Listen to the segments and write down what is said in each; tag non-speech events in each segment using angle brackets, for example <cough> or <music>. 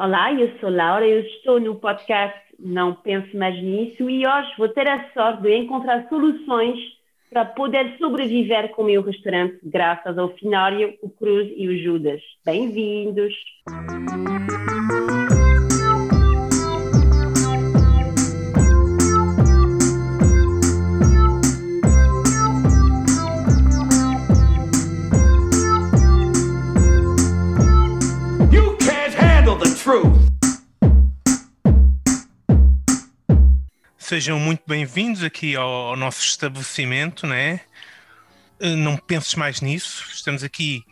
Olá, eu sou Laura, eu estou no podcast Não Pense Mais Nisso e hoje vou ter a sorte de encontrar soluções para poder sobreviver com o meu restaurante graças ao Finário, o Cruz e o Judas. Bem-vindos! Sejam muito bem-vindos aqui ao, ao nosso estabelecimento, né? Eh, Não penses mais nisso. Estamos aqui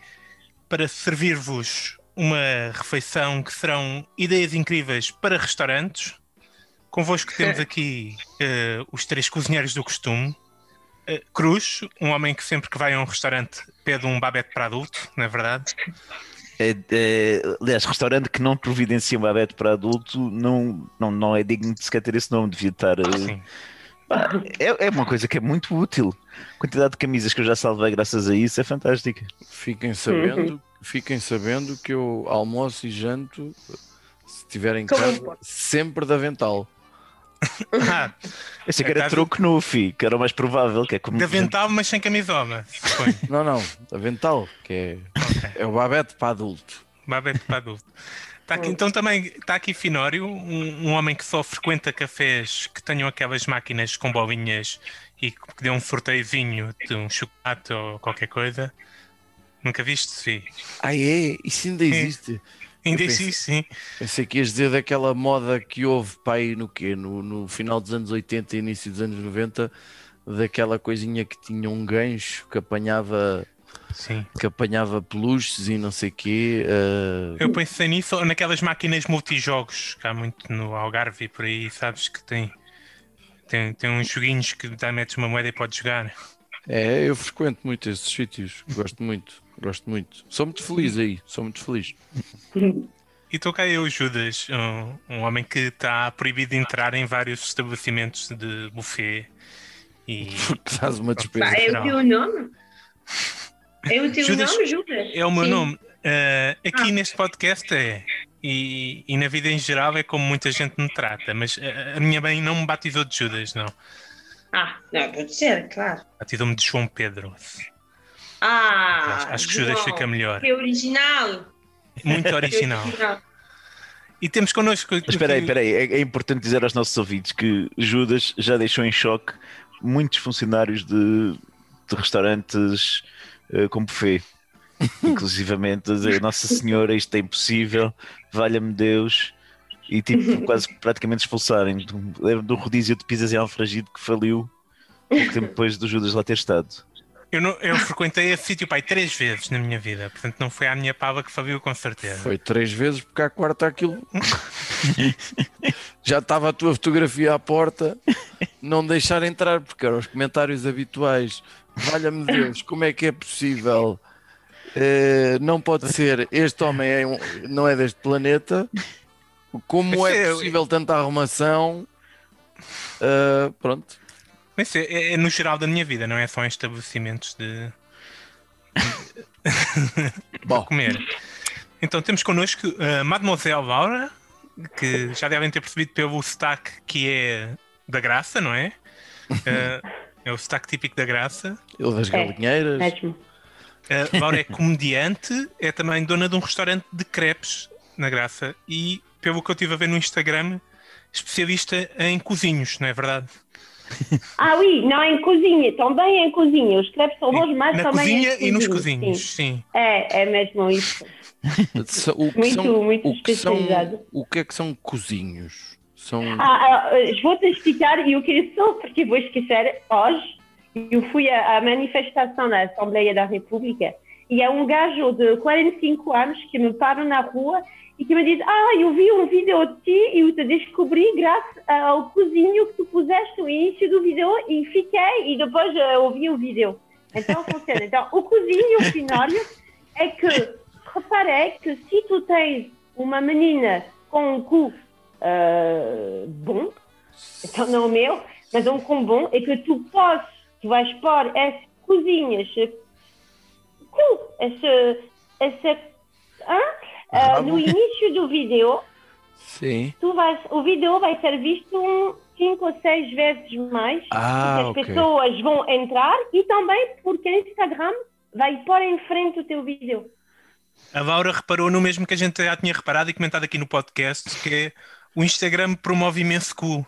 para servir-vos uma refeição que serão ideias incríveis para restaurantes. Convosco temos aqui eh, os três cozinheiros do costume. Eh, Cruz, um homem que sempre que vai a um restaurante pede um babete para adulto, não é verdade? É, é, aliás, restaurante que não providencia um babete para adulto não, não, não é digno de sequer ter esse nome, devia estar. Sim. pá, é, é uma coisa que é muito útil. A quantidade de camisas que eu já salvei graças a isso é fantástica. Fiquem sabendo, fiquem sabendo que eu almoço e janto, se estiver em casa, sempre de avental. <laughs> Ah, Eu sei que É, era caso- troco no FI, que era o mais provável, que é como. de avental, mas sem camisola. <laughs> Não, não, avental, que é, Ok. é o babete para adulto. Babete para adulto. Tá aqui- então também está aqui Finório, um, um homem que só frequenta cafés que tenham aquelas máquinas com bolinhas e que dê um sorteiozinho de um chocolate ou qualquer coisa. Nunca viste, sim. Ah, é? Isso ainda existe? Ainda Pensei- existe, sim. Pensei que ias dizer daquela moda que houve para aí no quê? No, no final dos anos 80 e início dos anos 90, daquela coisinha que tinha um gancho que apanhava, sim. que apanhava peluches e não sei quê. eh, Eu pensei nisso naquelas máquinas multijogos que há muito no Algarve e por aí, sabes que tem, tem, tem uns joguinhos que dá, metes uma moeda e podes jogar. É, eu frequento muito esses sítios, gosto muito, gosto muito. Sou muito feliz aí, sou muito feliz. <laughs> E estou cá eu, Judas, um, um homem que está proibido de entrar em vários estabelecimentos de buffet. E <laughs> Porque dás uma despesa. Pá, é o teu nome? É o teu Judas- nome, Judas? é o meu Sim. nome. Uh, aqui Ah. neste podcast é. E, e na vida em geral é como muita gente me trata, mas a, a minha mãe não me batizou de Judas, não. Ah, não, pode ser, claro. Batizou-me de João Pedro. Ah, Acho- acho que Judas João, fica melhor. Que original. Muito <laughs> que original. E temos connosco. Mas espera aí, espera aí, é, é importante dizer aos nossos ouvintes que Judas já deixou em choque muitos funcionários de, de restaurantes eh, com buffet. <laughs> Inclusivamente, a dizer, Nossa Senhora, isto é impossível, valha-me Deus. E tipo, <laughs> quase praticamente expulsarem. Lembro do rodízio de pizzas em Alfragide que faliu pouco tempo depois do Judas lá ter estado. Eu, não- eu frequentei esse sítio pai três vezes na minha vida, portanto não foi à minha pava que faliu com certeza. Foi três vezes porque à quarta aquilo. <laughs> Já estava a tua fotografia à porta, não deixar entrar, porque eram os comentários habituais. Valha-me Deus, como é que é possível? Eh, não pode ser, este homem é um- não é deste planeta. Como é é- possível tanta arrumação? Eh, pronto. Mas é, é- é no geral da minha vida, não é só em estabelecimentos de <laughs> Bom, comer. Então temos connosco a Mademoiselle Laura, que já devem ter percebido pelo sotaque que é da graça, não é? <laughs> Eh, é o sotaque típico da graça. ele das É, galinheiras. Mesmo. A Laura é comediante, é também dona de um restaurante de crepes na Graça e, pelo que eu estive a ver no Instagram, especialista em cozinhos, não é verdade? <laughs> Ah, oui, não em cozinha, também em cozinha. Os crepes são bons, mas na também cozinha em e nos cozinha, cozinhos, sim. sim. É, é mesmo isso. <laughs> O que Muito, são, muito o que são, especializado. o que é que são cozinhos? São Ah, ah, vou-te explicar e eu queria só, porque vou esquecer, hoje eu fui à, à manifestação da Assembleia da República e é um gajo de 45 anos que me para na rua e que me diz, ah, eu vi um vídeo de ti e eu te descobri graças ao cozinho que tu puseste no início do vídeo e fiquei e depois eh, ouvi o vídeo. Então funciona. Então, o cozinho primário é que reparei que se tu tens uma menina com um cu ah, bom, então não o meu, mas um com bom, é que tu podes, tu vais pôr essa cozinha, esse cu, esse, esse, hã? Ah, no início do vídeo Sim. tu vais, o vídeo vai ser visto cinco ou seis vezes mais. Ah, porque ok. as pessoas vão entrar e também porque o Instagram vai pôr em frente o teu vídeo. A Laura reparou no mesmo que a gente já tinha reparado e comentado aqui no podcast, que é o Instagram promove imenso cu.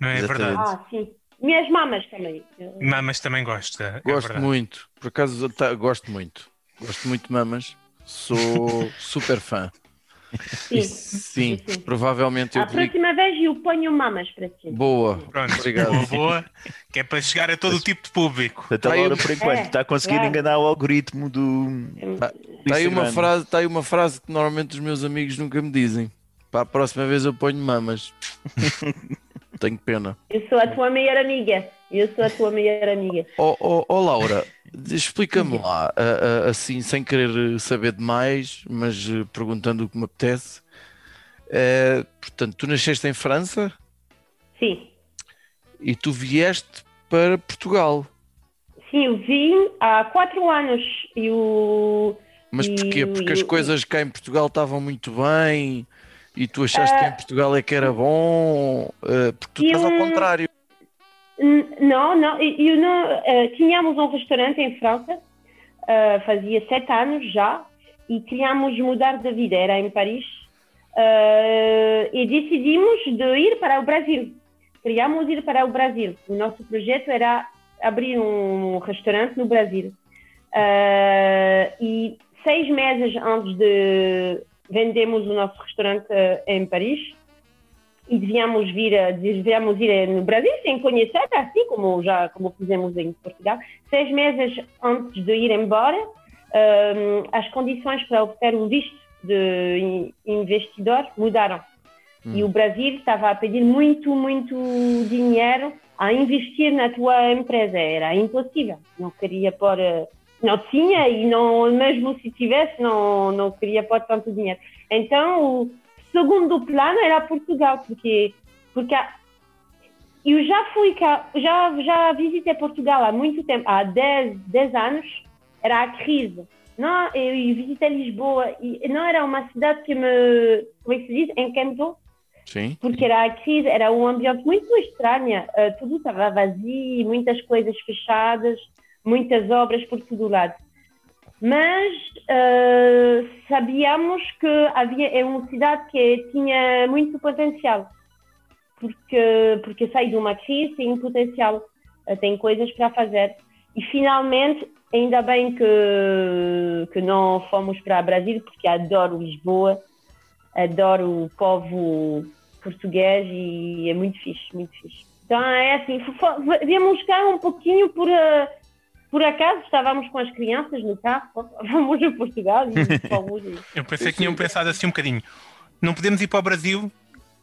Não é Exatamente. verdade? Ah, sim. Minhas mamas também. Mamas também gosta. é Gosto verdade. muito. Por acaso, tá- gosto muito. Gosto muito de mamas. Sou super fã. Sim. Sim, Sim. provavelmente eu A digo. próxima vez eu ponho mamas para ti. Boa. Pronto, Obrigado. boa, boa, que é para chegar a todo o tipo de público. Portanto, a Tá aí- Laura, por enquanto, É, está a conseguir claro. enganar o algoritmo do. Está do aí, uma frase, tá aí uma frase que normalmente os meus amigos nunca me dizem. Para a próxima vez eu ponho mamas. <laughs> Tenho pena. Eu sou a tua melhor amiga. Eu sou a tua melhor amiga. Ó oh, oh, Laura, explica-me lá, assim, sem querer saber demais, mas eh, perguntando o que me apetece. Eh, portanto, tu nasceste em França Sim. e tu vieste para Portugal. Sim, eu vim há quatro anos. Eu... Mas E porquê? o- Porque e as o- coisas cá em Portugal estavam muito bem e tu achaste que em Portugal é que era bom, eh, porque tu E estás ao contrário. Não, não, eu não. eh, tínhamos um restaurante em França, eh, fazia sete anos já, e queríamos mudar de vida, era em Paris, eh, e decidimos de ir para o Brasil. Queríamos ir para o Brasil. O nosso projeto era abrir um restaurante no Brasil. E seis meses antes de vendermos o nosso restaurante em Paris, e devíamos vir, a- devíamos ir no Brasil sem conhecer, assim como já como fizemos em Portugal. Seis meses antes de ir embora, hum, as condições para obter o visto de in- investidor mudaram. E o Brasil estava a pedir muito, muito dinheiro a investir na tua empresa. Era impossível. Não queria pôr, não tinha e não, mesmo se tivesse, não, não queria pôr tanto dinheiro. Então, o segundo plano era Portugal, porque, porque eu já fui cá, já, já visitei Portugal há muito tempo, há 10, 10 anos, era a crise. Não, eu visitei Lisboa e não era uma cidade que me, como é que se diz, encantou Sim. porque era a crise, era um ambiente muito estranho, eh, tudo estava vazio, muitas coisas fechadas, muitas obras por todo lado. Mas eh, sabíamos que havia é uma cidade que tinha muito potencial, porque porque sai de uma crise tem potencial, eh, tem coisas para fazer. E finalmente, ainda bem que que não fomos para Brasil, porque adoro Lisboa, adoro o povo português e é muito fixe, muito fixe. Então é assim, viemos cá um pouquinho por, eh, por acaso, estávamos com as crianças no carro, <laughs> vamos a Portugal Eu pensei que tinham pensado assim um bocadinho. Não podemos ir para o Brasil.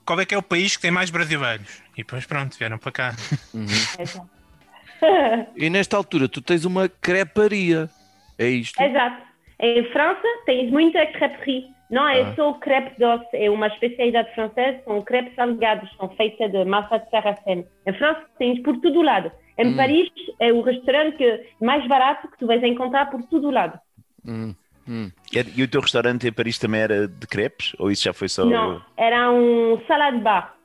Qual é que é o país que tem mais brasileiros? E depois pronto, vieram para cá. Exato. <laughs> E nesta altura tu tens uma creparia. É isto? Exato. Em França tens muita creperie. Não é Ah. só crepe doce, é uma especialidade francesa, são crepes salgados, são feitas de massa de sarraceno. Em França tens por todo lado. Em Hum. Paris é o restaurante que- mais barato que tu vais encontrar por todo lado. Hum, hum. E o teu restaurante em Paris também era de crepes? Ou isso já foi só. Não, era um salad bar.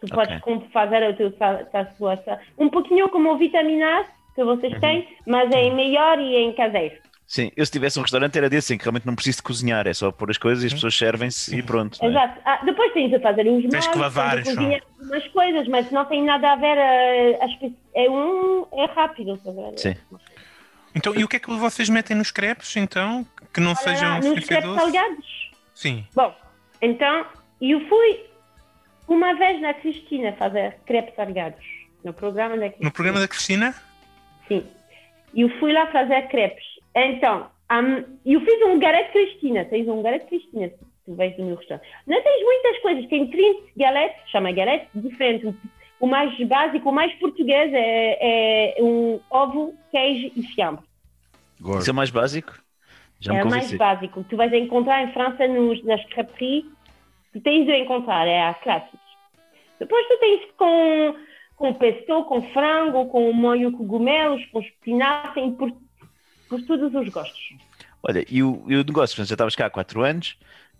Tu Ok. podes fazer o teu sua um pouquinho como o vitamina A que vocês Uhum. têm, mas é em melhor e em caseiro. Sim, eu se tivesse um restaurante era desse, em que realmente não preciso de cozinhar, é só pôr as coisas e as pessoas servem-se e pronto. não é? Exato. Ah, depois tens de fazer uns Tens que molhos, lavar, tens de cozinhar umas coisas, mas não tem nada a ver. eh, a espe- é um é rápido. estás a ver? Sim. Então, e o que é que vocês metem nos crepes, então? Que não Olha sejam lá, sem nos crepes salgados. Sim. Bom, então eu fui uma vez na Cristina fazer crepes salgados no programa da Cristina. No programa da Cristina? Sim. Eu fui lá fazer crepes. Então, hum, eu fiz um galete Cristina. Tens um galete Cristina, se tu vais no meu restaurante. Não tens muitas coisas. Tem 30 galetes, chama galete, diferente. O, mais básico, o mais português é, é um ovo, queijo e fiambre. Isso é o mais básico? Já me é o mais básico. Tu vais encontrar em França nos, nas creperies. Tu tens de encontrar, é a clássica. Depois tu tens com, com pesto, com frango, com molho cogumelos, com espinafre, por, todos os gostos. Olha, e o, e o negócio, portanto, já estavas cá há 4 anos,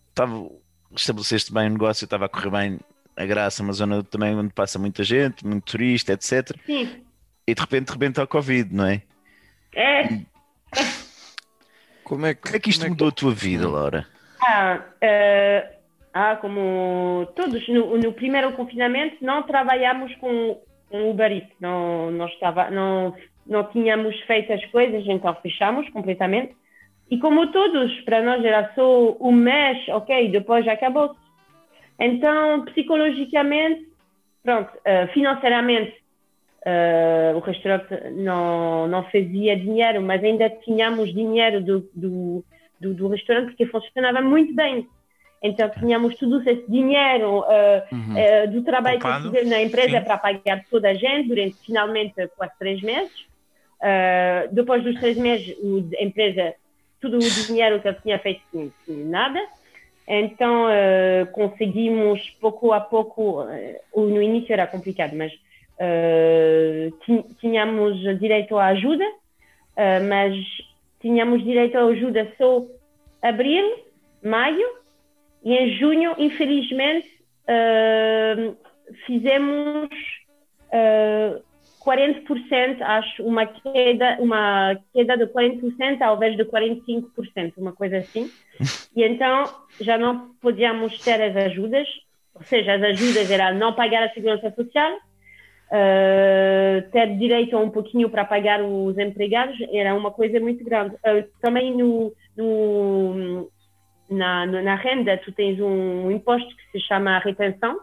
estava, estabeleceste bem o negócio, estava a correr bem a graça, uma zona também onde passa muita gente, muito turista, etc. Sim. E de repente rebenta o Covid, não é? É. Como é que, Como é que isto como mudou a tua vida, Laura? Ah, eh, ah, como todos, no, no primeiro confinamento não trabalhamos com, com Uber Eats, não, não, estava, não, não tínhamos feito as coisas, então fechamos completamente. E como todos, para nós era só um mês, ok, depois já acabou. Então, psicologicamente, pronto, eh, financeiramente, eh, o restaurante não, não fazia dinheiro, mas ainda tínhamos dinheiro do, do, do, do restaurante porque funcionava muito bem. Então, tínhamos todo esse dinheiro eh, Uhum. eh, do trabalho que eu Poupado, fiz na empresa sim. para pagar toda a gente durante finalmente quase três meses. Eh, depois dos três meses, a empresa, todo o dinheiro que eu tinha feito, nada. Então, eh, conseguimos pouco a pouco, eh, no início era complicado, mas tínhamos direito à ajuda, mas tínhamos direito à ajuda só abril, maio, e em junho, infelizmente, fizemos 40%, acho, uma queda, uma queda de 40% ao invés de 45%, uma coisa assim. E então já não podíamos ter as ajudas, ou seja, as ajudas era não pagar a segurança social, eh, ter direito a um pouquinho para pagar os empregados, era uma coisa muito grande. Eh, também no, no- na, na renda, tu tens um imposto que se chama retenção,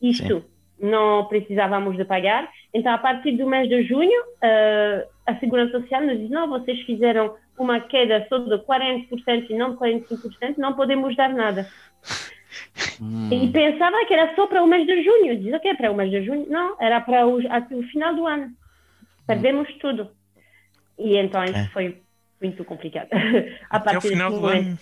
isto não precisávamos de pagar. Então, a partir do mês de junho, eh, a Segurança Social nos diz: não, vocês fizeram uma queda só de 40% e não de 45%, não podemos dar nada. Hum. E pensava que era só para o mês de junho. Diz: ok, para o mês de junho? Não, era para o, até o final do ano. Perdemos tudo. E então, isso Ok. foi muito complicado. <laughs> a Até o partir final desse do momento. ano.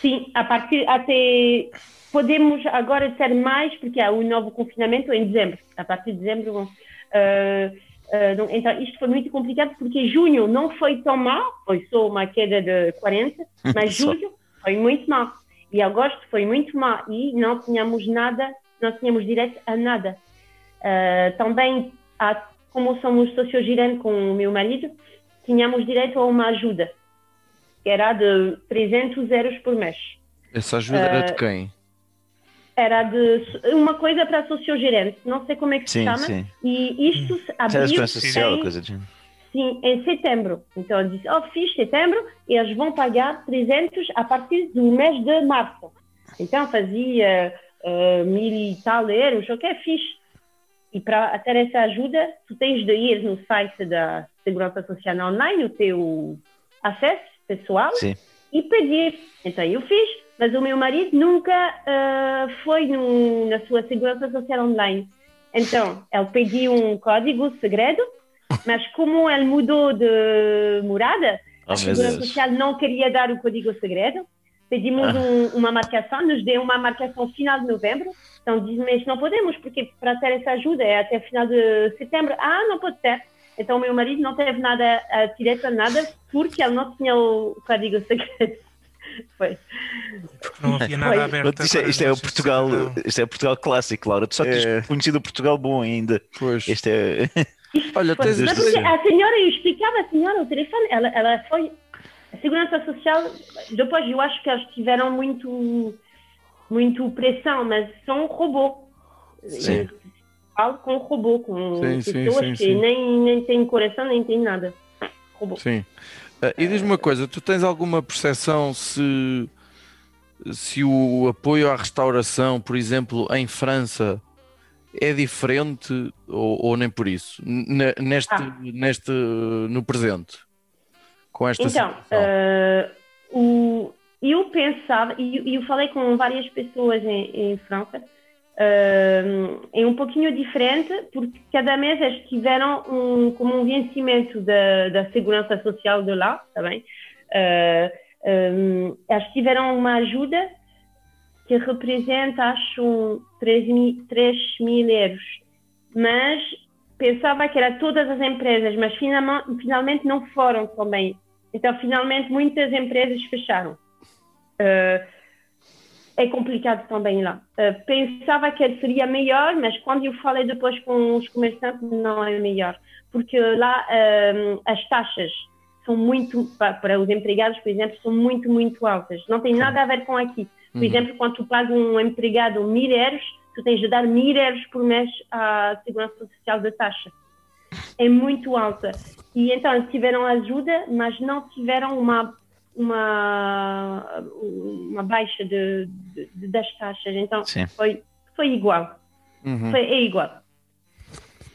Sim, a partir até podemos agora ter mais porque há o novo confinamento em dezembro. A partir de dezembro, vão, ah, não- então isto foi muito complicado porque junho não foi tão mal, foi só uma queda de 40, mas Só. julho foi muito mal e agosto foi muito mal e não tínhamos nada, não tínhamos direito a nada. Ah, também, há- como somos sociogirante com o meu marido, tínhamos direito a uma ajuda que era de 300 euros por mês. Essa ajuda era Eh, de quem? Era de uma coisa para sociogerente, não sei como é que se Sim, chama, sim. e isto abriu social, em, coisa de sim, em setembro. Então eu disse, oh, fiz setembro, e eles vão pagar 300 a partir do mês de março. Então fazia eh, mil e tal euros, ok, fiz. E para ter essa ajuda, tu tens de ir no site da Segurança Social Online, o teu acesso pessoal, Sim. e pedir. Então eu fiz, mas o meu marido nunca ah, foi no- na sua segurança social online. Então ele pediu um código segredo, mas como ele mudou de morada, Oh, a segurança social não queria dar o código segredo. Pedimos Ah. um- uma marcação, nos deu uma marcação final de novembro. Então diz mas não podemos, porque para ter essa ajuda é até final de setembro. Ah, não pode ter. Então o meu marido não teve nada a direito a nada porque ele não tinha o código segredo. <laughs> Foi. Não havia nada Foi. aberto. Pronto, isto, é, isto é o Portugal, isto é o Portugal clássico, Laura. Tu só tens É. conhecido o Portugal bom ainda. Pois. Este é. Olha, tens Mas porque a senhora, eu explicava a senhora o telefone, ela, ela foi. A segurança social, depois eu acho que eles tiveram muito, muito pressão, mas são um robô. Sim. Eu Falo com robô, com Sim, pessoas sim, que sim. Nem, nem têm coração, nem têm nada. Robô. Sim. Ah, e diz-me uma coisa, tu tens alguma percepção se, se o apoio à restauração, por exemplo, em França, é diferente ou, ou nem por isso? N- Neste, Ah. neste, no presente? Com esta Então, situação? eh, o, eu pensava, e eu, falei com várias pessoas em, em França, eh, é um pouquinho diferente, porque cada mês eles tiveram um, como um vencimento da, da segurança social de lá, tá bem? Eh, eh, eles tiveram uma ajuda que representa, acho, 3 mil, 3 mil euros. Mas pensava que era todas as empresas, mas finalmente não foram também. Então, finalmente, muitas empresas fecharam. Uh, é complicado também lá. Uh, pensava que seria melhor, mas quando eu falei depois com os comerciantes, não é melhor. Porque lá uh, as taxas são muito, para os empregados, por exemplo, são muito, muito altas. Não tem nada a ver com aqui. Por uhum. exemplo, quando tu pagas um empregado mil euros, tu tens de dar mil euros por mês à Segurança Social da taxa. É muito alta. E então tiveram ajuda, mas não tiveram uma uma, uma baixa de, de, das taxas. Então foi, foi igual. Uhum. Foi, é igual.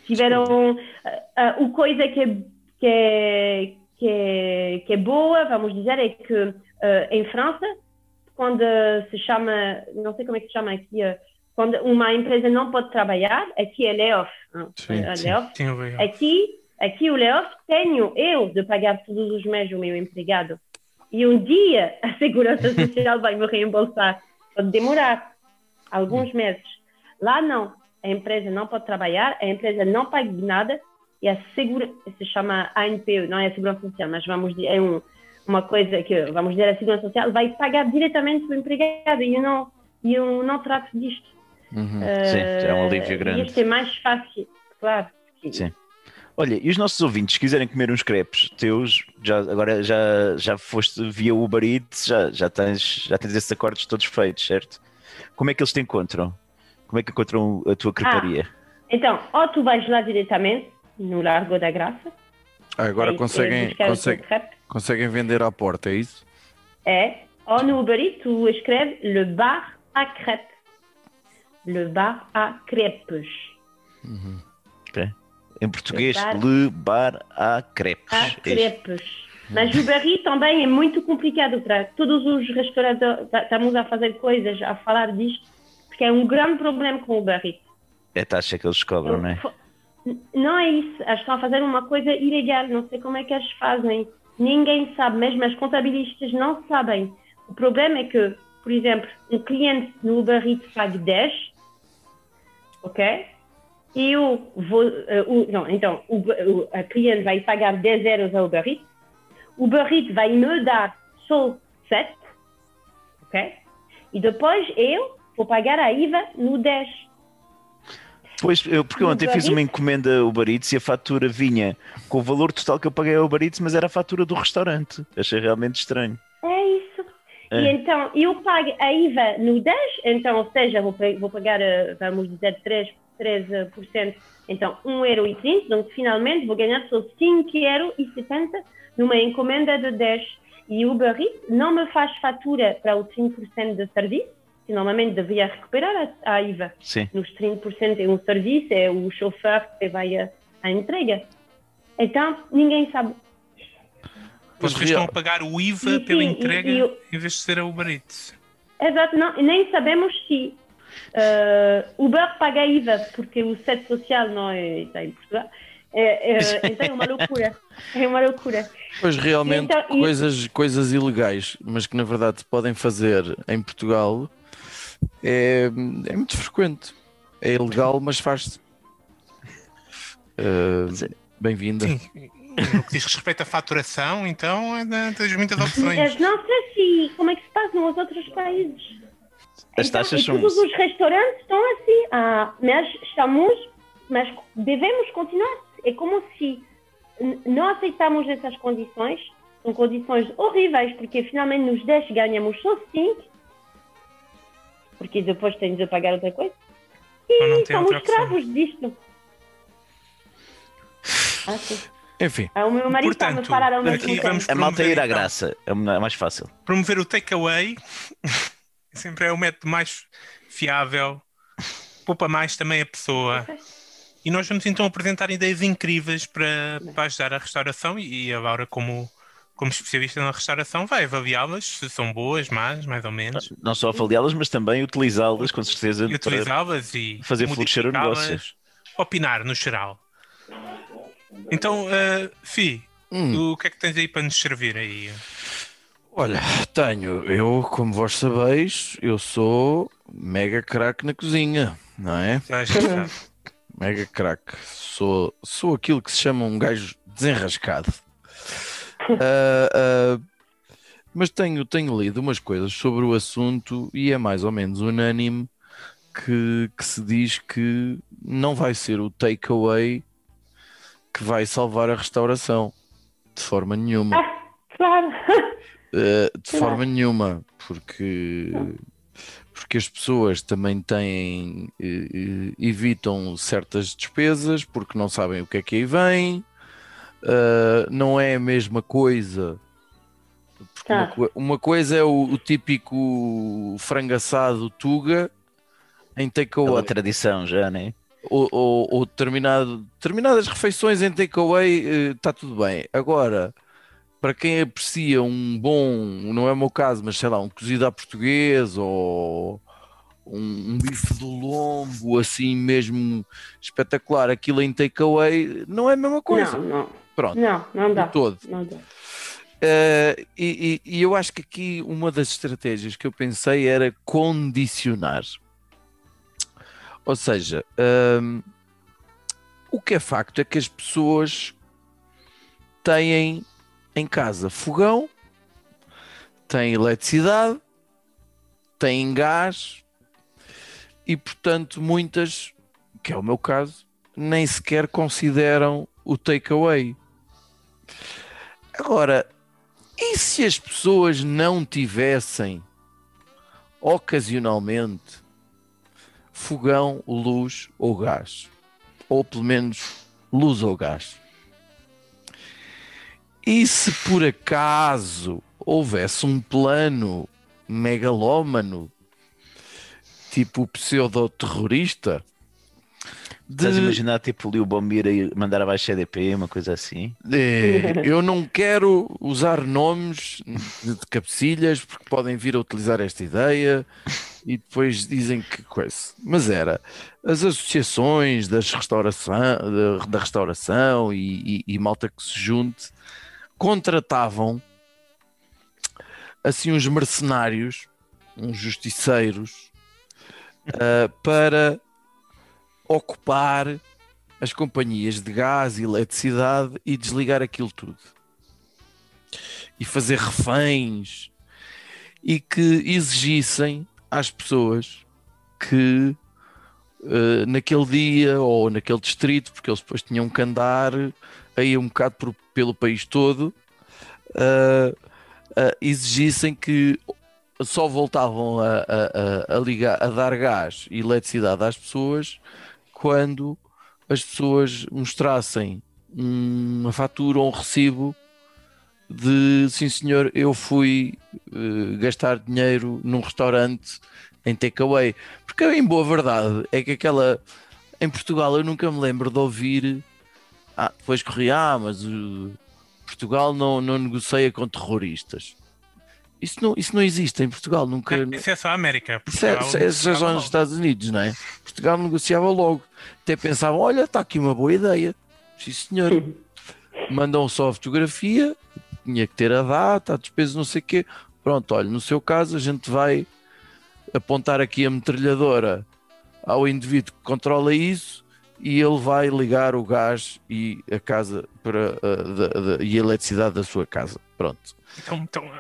Tiveram uh, uh, o coisa que é, que, é, que, é, que é boa, vamos dizer, é que uh, em França, quando se chama, não sei como é que se chama aqui, quando uma empresa não pode trabalhar, aqui é layoff. Sim, layoff. Sim, sim, aqui, aqui o layoff tenho eu de pagar todos os meses o meu empregado. E um dia a Segurança Social vai me reembolsar. Pode demorar alguns meses. Lá não. A empresa não pode trabalhar, a empresa não paga nada e a segurança, se chama ANP, não é a Segurança Social, mas vamos dizer, é um, uma coisa que, vamos dizer, a Segurança Social vai pagar diretamente o empregado e eu não, eu não trato disto. Uhum. Uh, Sim, é um alívio grande. Isto é mais fácil, claro. Sim. Olha, e os nossos ouvintes, se quiserem comer uns crepes teus, já, agora já, já foste via Uber Eats, já, já, tens, já tens esses acordos todos feitos, certo? Como é que eles te encontram? Como é que encontram a tua creparia? Ah, então, ou tu vais lá diretamente, no Largo da Graça. Ah, agora conseguem, conseguem, conseguem vender à porta, é isso? É, ou no Uber Eats tu escreves Le Bar à Crêpes. Le Bar à Crêpes. Uhum. Em português, bar, le bar à crepes. À é crepes. Mas o barri também é muito complicado para todos os restaurantes. Estamos a fazer coisas, a falar disto, porque é um grande problema com o barri. É a taxa que eles cobram, não é? Não é isso. Eles estão a fazer uma coisa ilegal. Não sei como é que eles fazem. Ninguém sabe, mesmo as contabilistas não sabem. O problema é que, por exemplo, um cliente no Uber Eats paga 10, ok? Eu vou. Uh, não, então, o, o, a cliente vai pagar 10 euros ao Uber Eats, o Uber Eats vai me dar só 7, ok? E depois eu vou pagar a IVA no 10. Pois, eu, porque eu ontem fiz uma encomenda Uber Eats e a fatura vinha com o valor total que eu paguei ao Uber Eats, mas era a fatura do restaurante. Achei realmente estranho. É isso. É. E então, eu pago a IVA no 10, então, ou seja, vou, vou pagar, eh, vamos dizer, 3 13%, então 1,30€, então finalmente vou ganhar só 5,70€ numa encomenda de 10. E o Uber Eats não me faz fatura para os 5% de serviço, que normalmente devia recuperar a, IVA. Sim. Nos 30% é um serviço, é o chofer que vai a, a entrega. Então, ninguém sabe. Vocês estão a pagar o IVA pela entrega e, e, em vez de ser a Uber Eats. Exato, não, nem sabemos se Uh, Uber paga IVA, porque o sede social não é, está em Portugal. É, é, então é uma loucura. É uma loucura. Pois realmente, então, coisas, e... coisas ilegais, mas que na verdade se podem fazer em Portugal, é, é muito frequente. É ilegal, mas faz-se. Uh, Bem-vinda. No que diz respeito à faturação, então, é, tens muitas opções. Não sei se como é que se faz nos outros países. As então, taxas são. Todos os restaurantes estão assim, ah, mas estamos, mas devemos continuar. É como se não aceitamos essas condições, são condições horríveis, porque finalmente nos 10 ganhamos só 5, porque depois temos de pagar outra coisa. E somos escravos disto. Ah, Enfim. Ah, o meu marido Portanto, está a parar ao mesmo tempo. A malta ir à então. graça é mais fácil. Promover o takeaway sempre é o método mais fiável, poupa mais também a pessoa. E nós vamos então apresentar ideias incríveis para, para ajudar a restauração e a Laura, como, como especialista na restauração, vai avaliá-las, se são boas, más, mais ou menos. Não só avaliá-las, mas também utilizá-las, com certeza. E utilizá-las e fazer florescer o negócio. Opinar no geral. Então, uh, Fi, hum. o que é que tens aí para nos servir aí? Olha, tenho. Eu, como vós sabeis, eu sou mega craque na cozinha, não é? <laughs> mega craque. Sou, sou aquilo que se chama um gajo desenrascado. Uh, <laughs> uh, Mas tenho, tenho lido umas coisas sobre o assunto e é mais ou menos unânime que, que se diz que não vai ser o takeaway que vai salvar a restauração de forma nenhuma. Ah, <laughs> claro. Uh, de forma nenhuma, porque, porque as pessoas também têm, eh, eh, evitam certas despesas porque não sabem o que é que aí vem, Uh, não é a mesma coisa. Porque uma, uma coisa é o, o típico frango assado tuga em Pela takeaway, tradição já, né? ou, ou, ou determinado, determinadas refeições em takeaway está tudo bem. Agora, para quem aprecia um bom, não é o meu caso, mas sei lá, um cozido à português ou um, um bife do lombo assim mesmo espetacular, aquilo em takeaway não é a mesma coisa. Não, não. Pronto, Não, não dá. todo. Não dá. Eh, e, e- e eu acho que aqui uma das estratégias que eu pensei era condicionar. Ou seja, hum, o que é facto é que as pessoas têm em casa fogão, têm eletricidade, têm gás e, portanto, muitas, que é o meu caso, nem sequer consideram o takeaway. Agora, e se as pessoas não tivessem ocasionalmente fogão, luz ou gás? Ou pelo menos luz ou gás? E se por acaso houvesse um plano megalómano, tipo pseudo-terrorista, Estás a de- imaginar tipo ali o Bombir a mandar abaixo CDP, uma coisa assim? É, eu não quero usar nomes de de cabecilhas porque podem vir a utilizar esta ideia e depois dizem que coisa. Mas era as associações das restauração, da, da restauração e, e- e malta que se junte contratavam assim uns mercenários, uns justiceiros <laughs> ah, para ocupar as companhias de gás e eletricidade e desligar aquilo tudo. E fazer reféns e que exigissem às pessoas que eh, naquele dia ou naquele distrito, porque eles depois tinham que andar aí um bocado por- pelo país todo, eh, eh, exigissem que só voltavam a, a- a- a ligar, a dar gás e eletricidade às pessoas quando as pessoas mostrassem uma fatura ou um recibo de sim senhor, eu fui eh, gastar dinheiro num restaurante em takeaway. Porque em boa verdade é que aquela em Portugal eu nunca me lembro de ouvir ah, depois corria, ah, mas o Portugal não, não negocia com terroristas. Isso não, isso não existe em Portugal, nunca. Isso é só a América. Isso é, Portugal isso é- isso é só nos. Estados Unidos, não é? Portugal negociava logo. Até pensavam, olha, está aqui uma boa ideia. Sim, senhor. <laughs> Mandam só a fotografia, tinha que ter a data, a despesa, não sei o quê. Pronto, olha, no seu caso a gente vai apontar aqui a metralhadora ao indivíduo que controla isso e ele vai ligar o gás e a casa para da- da- e a eletricidade da sua casa. Pronto. Então, então,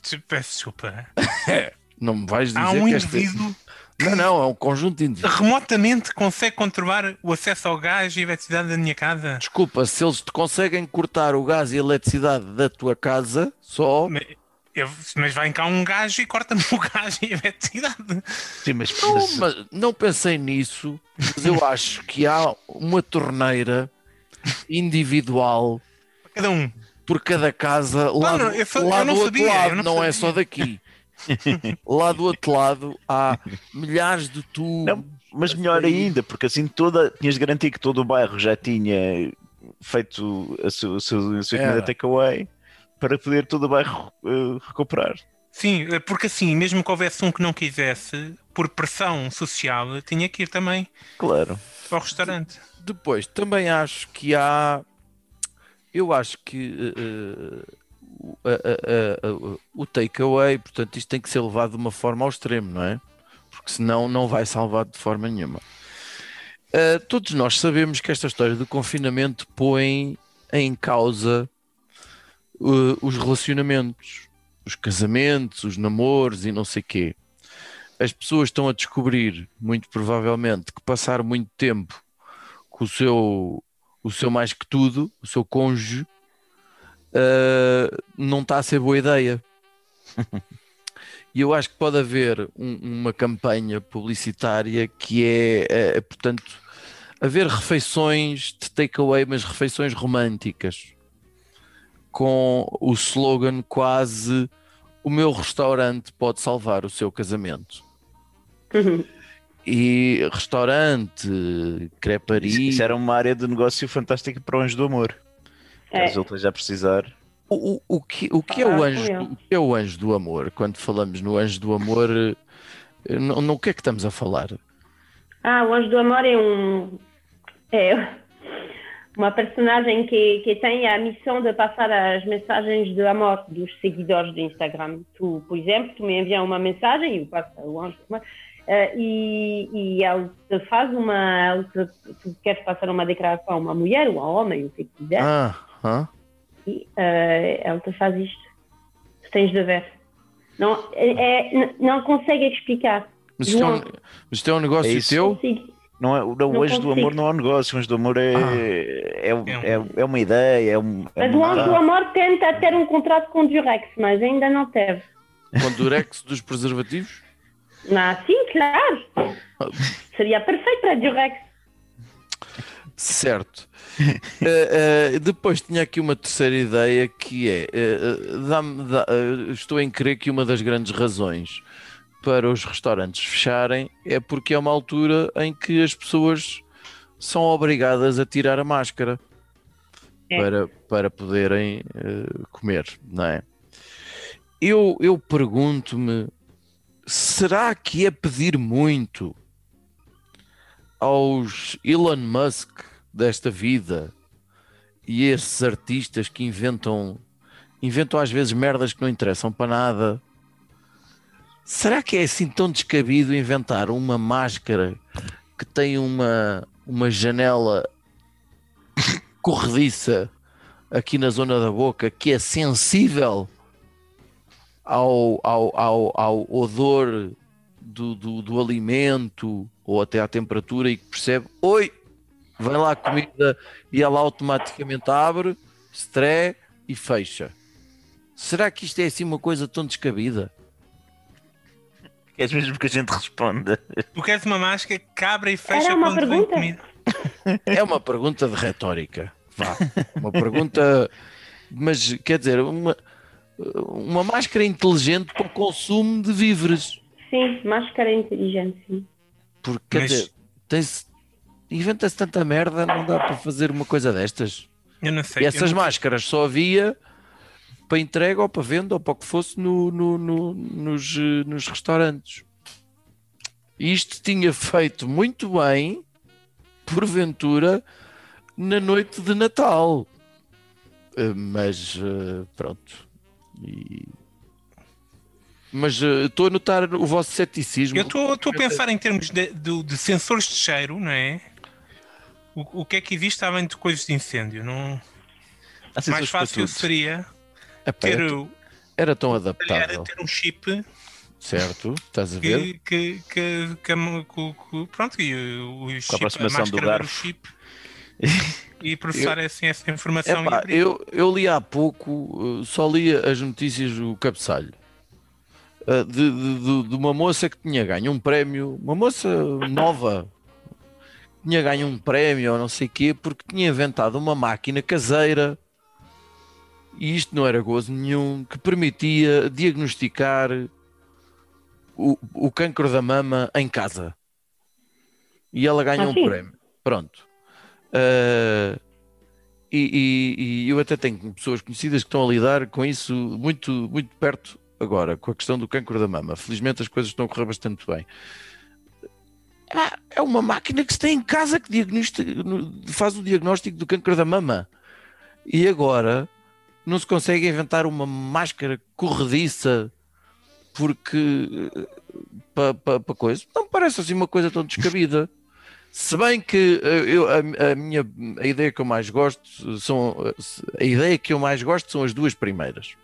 te- peço desculpa. <laughs> Não me vais dizer Há um indivíduo Não, não, é um conjunto de indivíduos. remotamente consegue controlar o acesso ao gás e a eletricidade da minha casa. Desculpa, se eles te conseguem cortar o gás e a eletricidade da tua casa, só. Mas, eu- mas vai cá um gajo e corta-me o gás e a eletricidade. Sim, mas, Não, mas- mas não pensei nisso, mas eu acho que há uma torneira individual Cada um. por cada casa lá, não, do- eu só- lá eu não do outro sabia, lado, não, não é só daqui. lá do outro lado há milhares de tubos. Não, mas melhor ainda, porque assim toda, tinhas de garantir que todo o bairro já tinha feito a sua, a sua, a sua Era. comida takeaway para poder todo o bairro eh, recuperar. Sim, é porque assim, mesmo que houvesse um que não quisesse, por pressão social, tinha que ir também Claro. ao restaurante. Depois, também acho que há. Eu acho que eh, eh, o- takeaway, portanto, isto tem que ser levado de uma forma ao extremo, não é? Porque senão não vai salvar de forma nenhuma. Eh, todos nós sabemos que esta história do confinamento põe em causa eh, os relacionamentos. os casamentos, os namoros e não sei quê, as pessoas estão a descobrir, muito provavelmente, que passar muito tempo com o seu, o seu mais que tudo, o seu cônjuge, uh, não está a ser boa ideia. <laughs> E eu acho que pode haver um, uma campanha publicitária que é, é, portanto, haver refeições de takeaway, mas refeições românticas, com o slogan quase o meu restaurante pode salvar o seu casamento. Uhum. E restaurante, creparia. Isso, era uma área de negócio fantástica para o Anjo do Amor. É. Caso ele a precisar. O, o, o que, o, que é o, Ah, anjo, o que é o anjo do amor? Quando falamos no anjo do amor, no, no que é que estamos a falar? Ah, o Anjo do Amor é um é uma personagem que, que tem a missão de passar as mensagens de amor dos seguidores do Instagram. Tu, por exemplo, tu me envias uma mensagem e eu passo ao Anjo Amor eh, e, e ele te faz uma ele te, tu queres passar uma declaração a uma mulher ou a um homem, o que quiser, Ah, hã? e ele te faz isto. Tu tens de ver. Não, é, é- não consegue explicar. Mas isto, é um, mas isto é um negócio É teu? Consigo. Não é, o- não, o Anjo do. Amor não é um negócio, o Anjo do Amor é, Ah. é, É um- é, é uma ideia. É um, é Mas o Anjo do Amor tenta ter um contrato com o Durex, mas ainda não teve. Com o durex dos preservativos? Não, sim, claro. <laughs> Seria perfeito para Durex. Certo. Eh, eh, depois tinha aqui uma terceira ideia que é: dá-me- dá- eh, estou em crer que uma das grandes razões para os restaurantes fecharem é porque é uma altura em que as pessoas são obrigadas a tirar a máscara É. para, para poderem eh, comer, não é? Eu, eu pergunto-me: será que é pedir muito aos Elon Musk desta vida e esses artistas que inventam inventam às vezes merdas que não interessam para nada. Será que é assim tão descabido inventar uma máscara que tem uma, uma janela corrediça aqui na zona da boca que é sensível ao, ao, ao, ao odor do, do, do alimento ou até à temperatura e que percebe, oi, vem lá a comida e ela automaticamente abre, estreia e fecha. Será que isto é assim uma coisa tão descabida? Queres mesmo que a gente responda? Tu queres uma máscara que cabra e fecha Era uma quando vem pergunta? comida? É uma pergunta de retórica. Vá. Uma pergunta, mas quer dizer, uma, uma máscara inteligente para o consumo de víveres. Sim, máscara inteligente. Sim. Porque quer Mas- dizer, tem-se- inventa-se tanta merda, não dá para fazer uma coisa destas. Eu não sei. E essas não- máscaras só havia para entrega ou para venda ou para o que fosse no, no- no- nos, eh, nos restaurantes. Isto tinha feito muito bem, porventura, na noite de Natal. Eh, Mas eh, pronto. E- Mas estou a notar o vosso ceticismo. Eu estou a pensar em termos de, de- de sensores de cheiro, não é? O, o que é que existe além de coisas de incêndio? Não... Mais fácil seria Epá, ter, era, o- era tão adaptável, ter um chip certo? Estás a ver? que, que, que, que, a- pronto, e o, o chip, a aproximação do máscara ver o garfo. chip <laughs> e processar assim, essa informação. Epá, eu, eu li há pouco, uh, só li as notícias do cabeçalho uh, de, de- de- de uma moça que tinha ganho um prémio, uma moça nova, tinha ganho um prémio ou não sei o quê, porque tinha inventado uma máquina caseira e isto não era gozo nenhum, que permitia diagnosticar o, o cancro da mama em casa. E ela ganhou Ah, um prémio. Pronto. Uh, e, e- e eu até tenho pessoas conhecidas que estão a lidar com isso muito, muito perto agora, com a questão do cancro da mama. Felizmente as coisas estão a correr bastante bem. Ah, É uma máquina que se tem em casa que faz o diagnóstico do cancro da mama. E agora não se consegue inventar uma máscara corrediça porque para pa, pa coisa. Não me parece assim uma coisa tão descabida. Se bem que eh, eu, a, a minha a ideia que eu mais gosto são a ideia que eu mais gosto são as duas primeiras.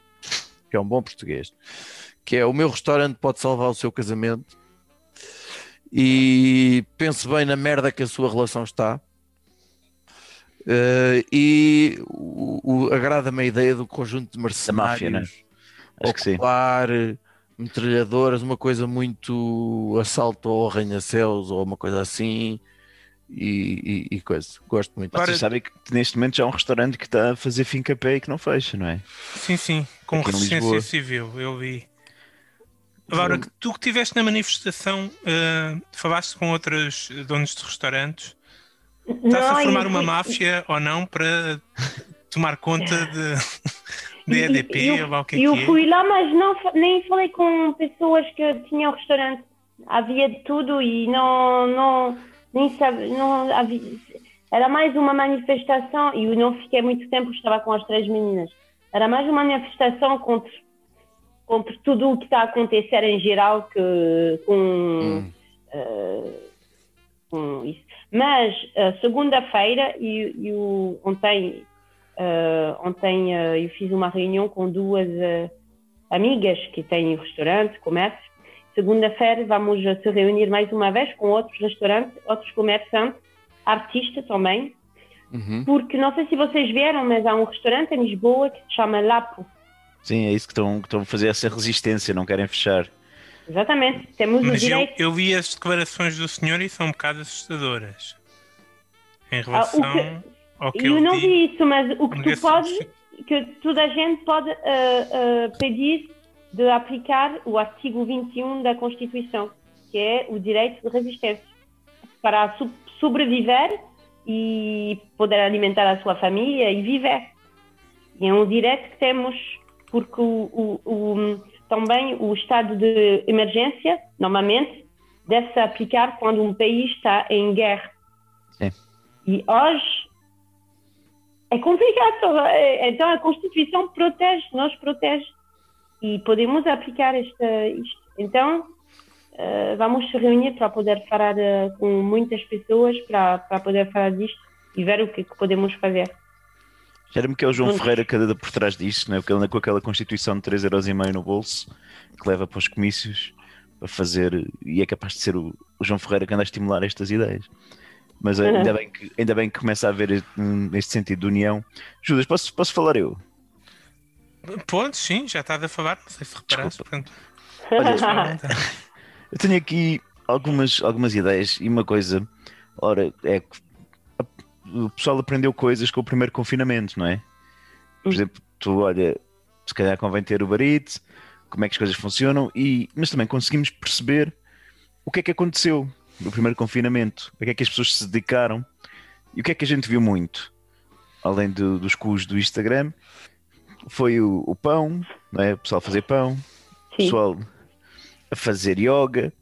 que é um bom português, que é o meu restaurante pode salvar o seu casamento e pense bem na merda que a sua relação está. Uh, e o, o, agrada-me a ideia do conjunto de mercenários máfia, né? Acho que sim. ocupar metralhadoras, uma coisa muito assalto ao arranha-céus ou uma coisa assim e, e, e coisa. Gosto muito. Vocês sabem que neste momento já há um restaurante que está a fazer fim a pé e que não fecha, não é? Sim, sim, com Aqui resistência civil, eu vi. Agora, tu que estiveste na manifestação, eh, falaste com outros donos de restaurantes, está-se a formar uma máfia ou não para tomar conta de, de E- EDP eu, ou lá o que é eu que é? fui lá, mas não, nem falei com pessoas que tinham restaurante. Havia de tudo e não, não, nem sabe, não havia, era mais uma manifestação e eu não fiquei muito tempo, estava com as três meninas. Era mais uma manifestação contra, contra tudo o que está a acontecer em geral que, com, Hum. eh, com isso. Mas eh, segunda-feira e, e o- ontem, eh, ontem eh, eu fiz uma reunião com duas amigas que têm restaurante, comércio. Segunda-feira vamos se reunir mais uma vez com outros restaurantes, outros comerciantes, artistas também, Uhum. porque não sei se vocês vieram, mas há um restaurante em Lisboa que se chama Lapo. Sim, é isso que estão, que estão a fazer essa resistência, não querem fechar. Exatamente. Temos o Mas eu, direito. eu vi as declarações do senhor e são um bocado assustadoras. Em Ah, o relação que- ao que Eu não vi isso, mas o que tu podes, que toda a gente pode eh, eh, pedir de aplicar o artigo 21 da Constituição, que é o direito de resistência, para so- sobreviver e poder alimentar a sua família e viver. E é um direito que temos, porque o, o- o- também o estado de emergência, normalmente, deve-se aplicar quando um país está em guerra. Sim. E hoje é complicado. é- Então a Constituição protege, nos protege. E podemos aplicar esta, isto. Então eh, vamos se reunir para poder falar eh, com muitas pessoas, para, para poder falar disto e ver o que, que podemos fazer. Cheira-me que é o João Pronto. Ferreira que anda por trás disto, né? porque ele anda com aquela constituição de 3,5€ no bolso que leva para os comícios para fazer, e é capaz de ser o, o João Ferreira que anda a estimular estas ideias. Mas eh, ainda bem que, ainda bem que começa a haver este, hum, sentido de união. Judas, posso, posso falar eu? Pode, sim, já estás a falar, não sei se reparaste. Portanto, Olha, <laughs> Eu tenho aqui algumas, algumas ideias e uma coisa, ora, é que o pessoal aprendeu coisas com o primeiro confinamento, não é? Por Hum. exemplo, tu olha, se calhar convém ter o barite, como é que as coisas funcionam, e, mas também conseguimos perceber o que é que aconteceu no primeiro confinamento, o que é que as pessoas se dedicaram e o que é que a gente viu muito, além do- dos cus do Instagram, foi o, o pão, não é? O pessoal fazer pão, o pessoal a fazer yoga.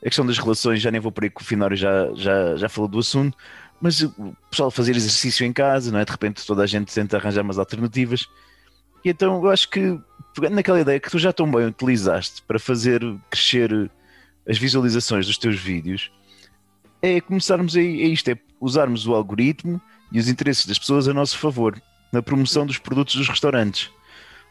A questão das relações, já nem vou por aí que o Finório já, já, já falou do assunto, mas o pessoal fazer exercício em casa, não é? De repente toda a gente tenta arranjar umas alternativas. E então eu acho que, pegando naquela ideia que tu já tão bem utilizaste para fazer crescer as visualizações dos teus vídeos, é começarmos a, a isto, é usarmos o algoritmo e os interesses das pessoas a nosso favor, na promoção dos produtos dos restaurantes.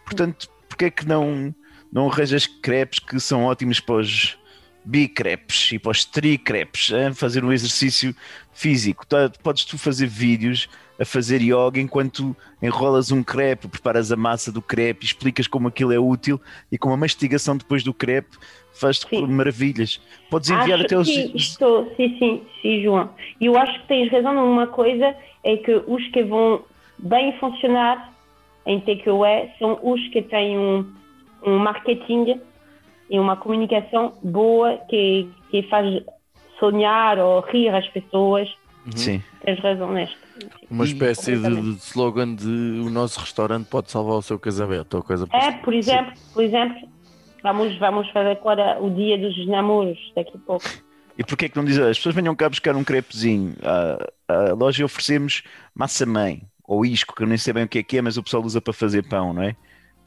Portanto, porque é que não, não arranjas crepes que são ótimos para os bicrepes e para os tricrepes, a fazer um exercício físico. Tá- Podes tu fazer vídeos a fazer yoga enquanto enrolas um crepe, preparas a massa do crepe, explicas como aquilo é útil e com a mastigação depois do crepe faz-te Sim. maravilhas. Podes enviar Acho até os. que estou, sim, sim, sim, João. E eu acho que tens razão numa coisa, é que os que vão bem funcionar em takeaway são os que têm um, um marketing e uma comunicação boa que, que faz sonhar ou rir as pessoas. Sim. Tens razão nesta. Uma Sim, espécie de, de slogan de o nosso restaurante pode salvar o seu casamento ou coisa É, por exemplo, por exemplo, vamos, vamos fazer agora o dia dos namoros daqui a pouco. E porquê é que não diz, "Ah, as pessoas venham cá buscar um crepezinho à, à loja oferecemos massa-mãe ou isco, que eu nem sei bem o que é que é, mas o pessoal usa para fazer pão, não é?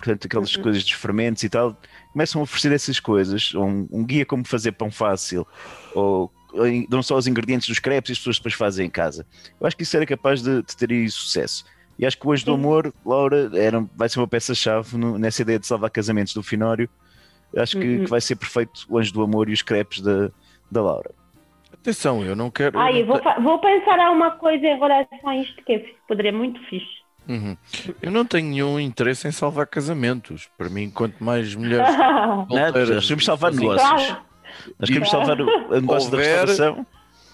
Portanto, aquelas Uhum. coisas dos fermentos e tal, começam a oferecer essas coisas, um, um guia como fazer pão fácil, ou, ou em- dão só os ingredientes dos crepes e as pessoas depois fazem em casa. Eu acho que isso era capaz de, de ter aí sucesso. E acho que o Anjo do. Amor, Laura, era, vai ser uma peça-chave nessa ideia de salvar casamentos do Finório. Acho que, Uhum. que vai ser perfeito o Anjo do Amor e os crepes da, da Laura. Atenção, eu não quero. Ai, eu não vou, vou pensar a uma coisa em relação a isto que é poderia muito fixe. Uhum. Eu não tenho nenhum interesse em salvar casamentos. Para mim, quanto mais mulheres <laughs> Nada, solteiras nós queremos salvar negócios. Claro. Nós queremos salvar o, negócio Houver- da restauração.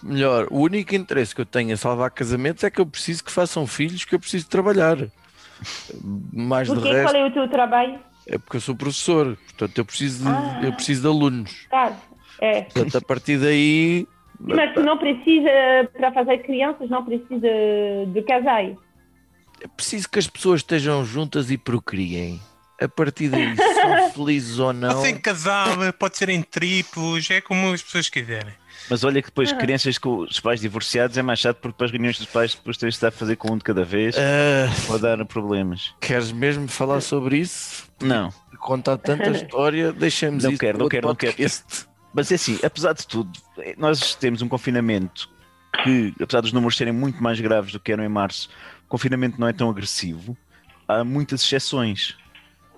melhor. O único interesse que eu tenho em salvar casamentos é que eu preciso que façam filhos, que eu preciso trabalhar. Mais de Porque resto, qual é o teu trabalho? é porque eu sou professor, portanto eu preciso de, Ah. eu preciso de alunos. Claro. É. Portanto, a partir daí, Mas tu não precisa, para fazer crianças, não precisa de casais. É preciso que as pessoas estejam juntas e procriem. A partir daí, se são <laughs> felizes ou não. Pode ser em casal, pode ser em triplos, é como as pessoas quiserem. Mas olha que depois Ah. crianças com os pais divorciados é mais chato porque para as reuniões dos pais depois tens de estar a fazer com um de cada vez. Ah, Pode dar problemas. queres mesmo falar sobre isso? Não. Contar tanta <laughs> história, deixamos Não isso quero, não quero, não quero. podcast. Mas é assim, apesar de tudo, nós temos um confinamento que, apesar dos números serem muito mais graves do que eram em março, confinamento não é tão agressivo. Há muitas exceções.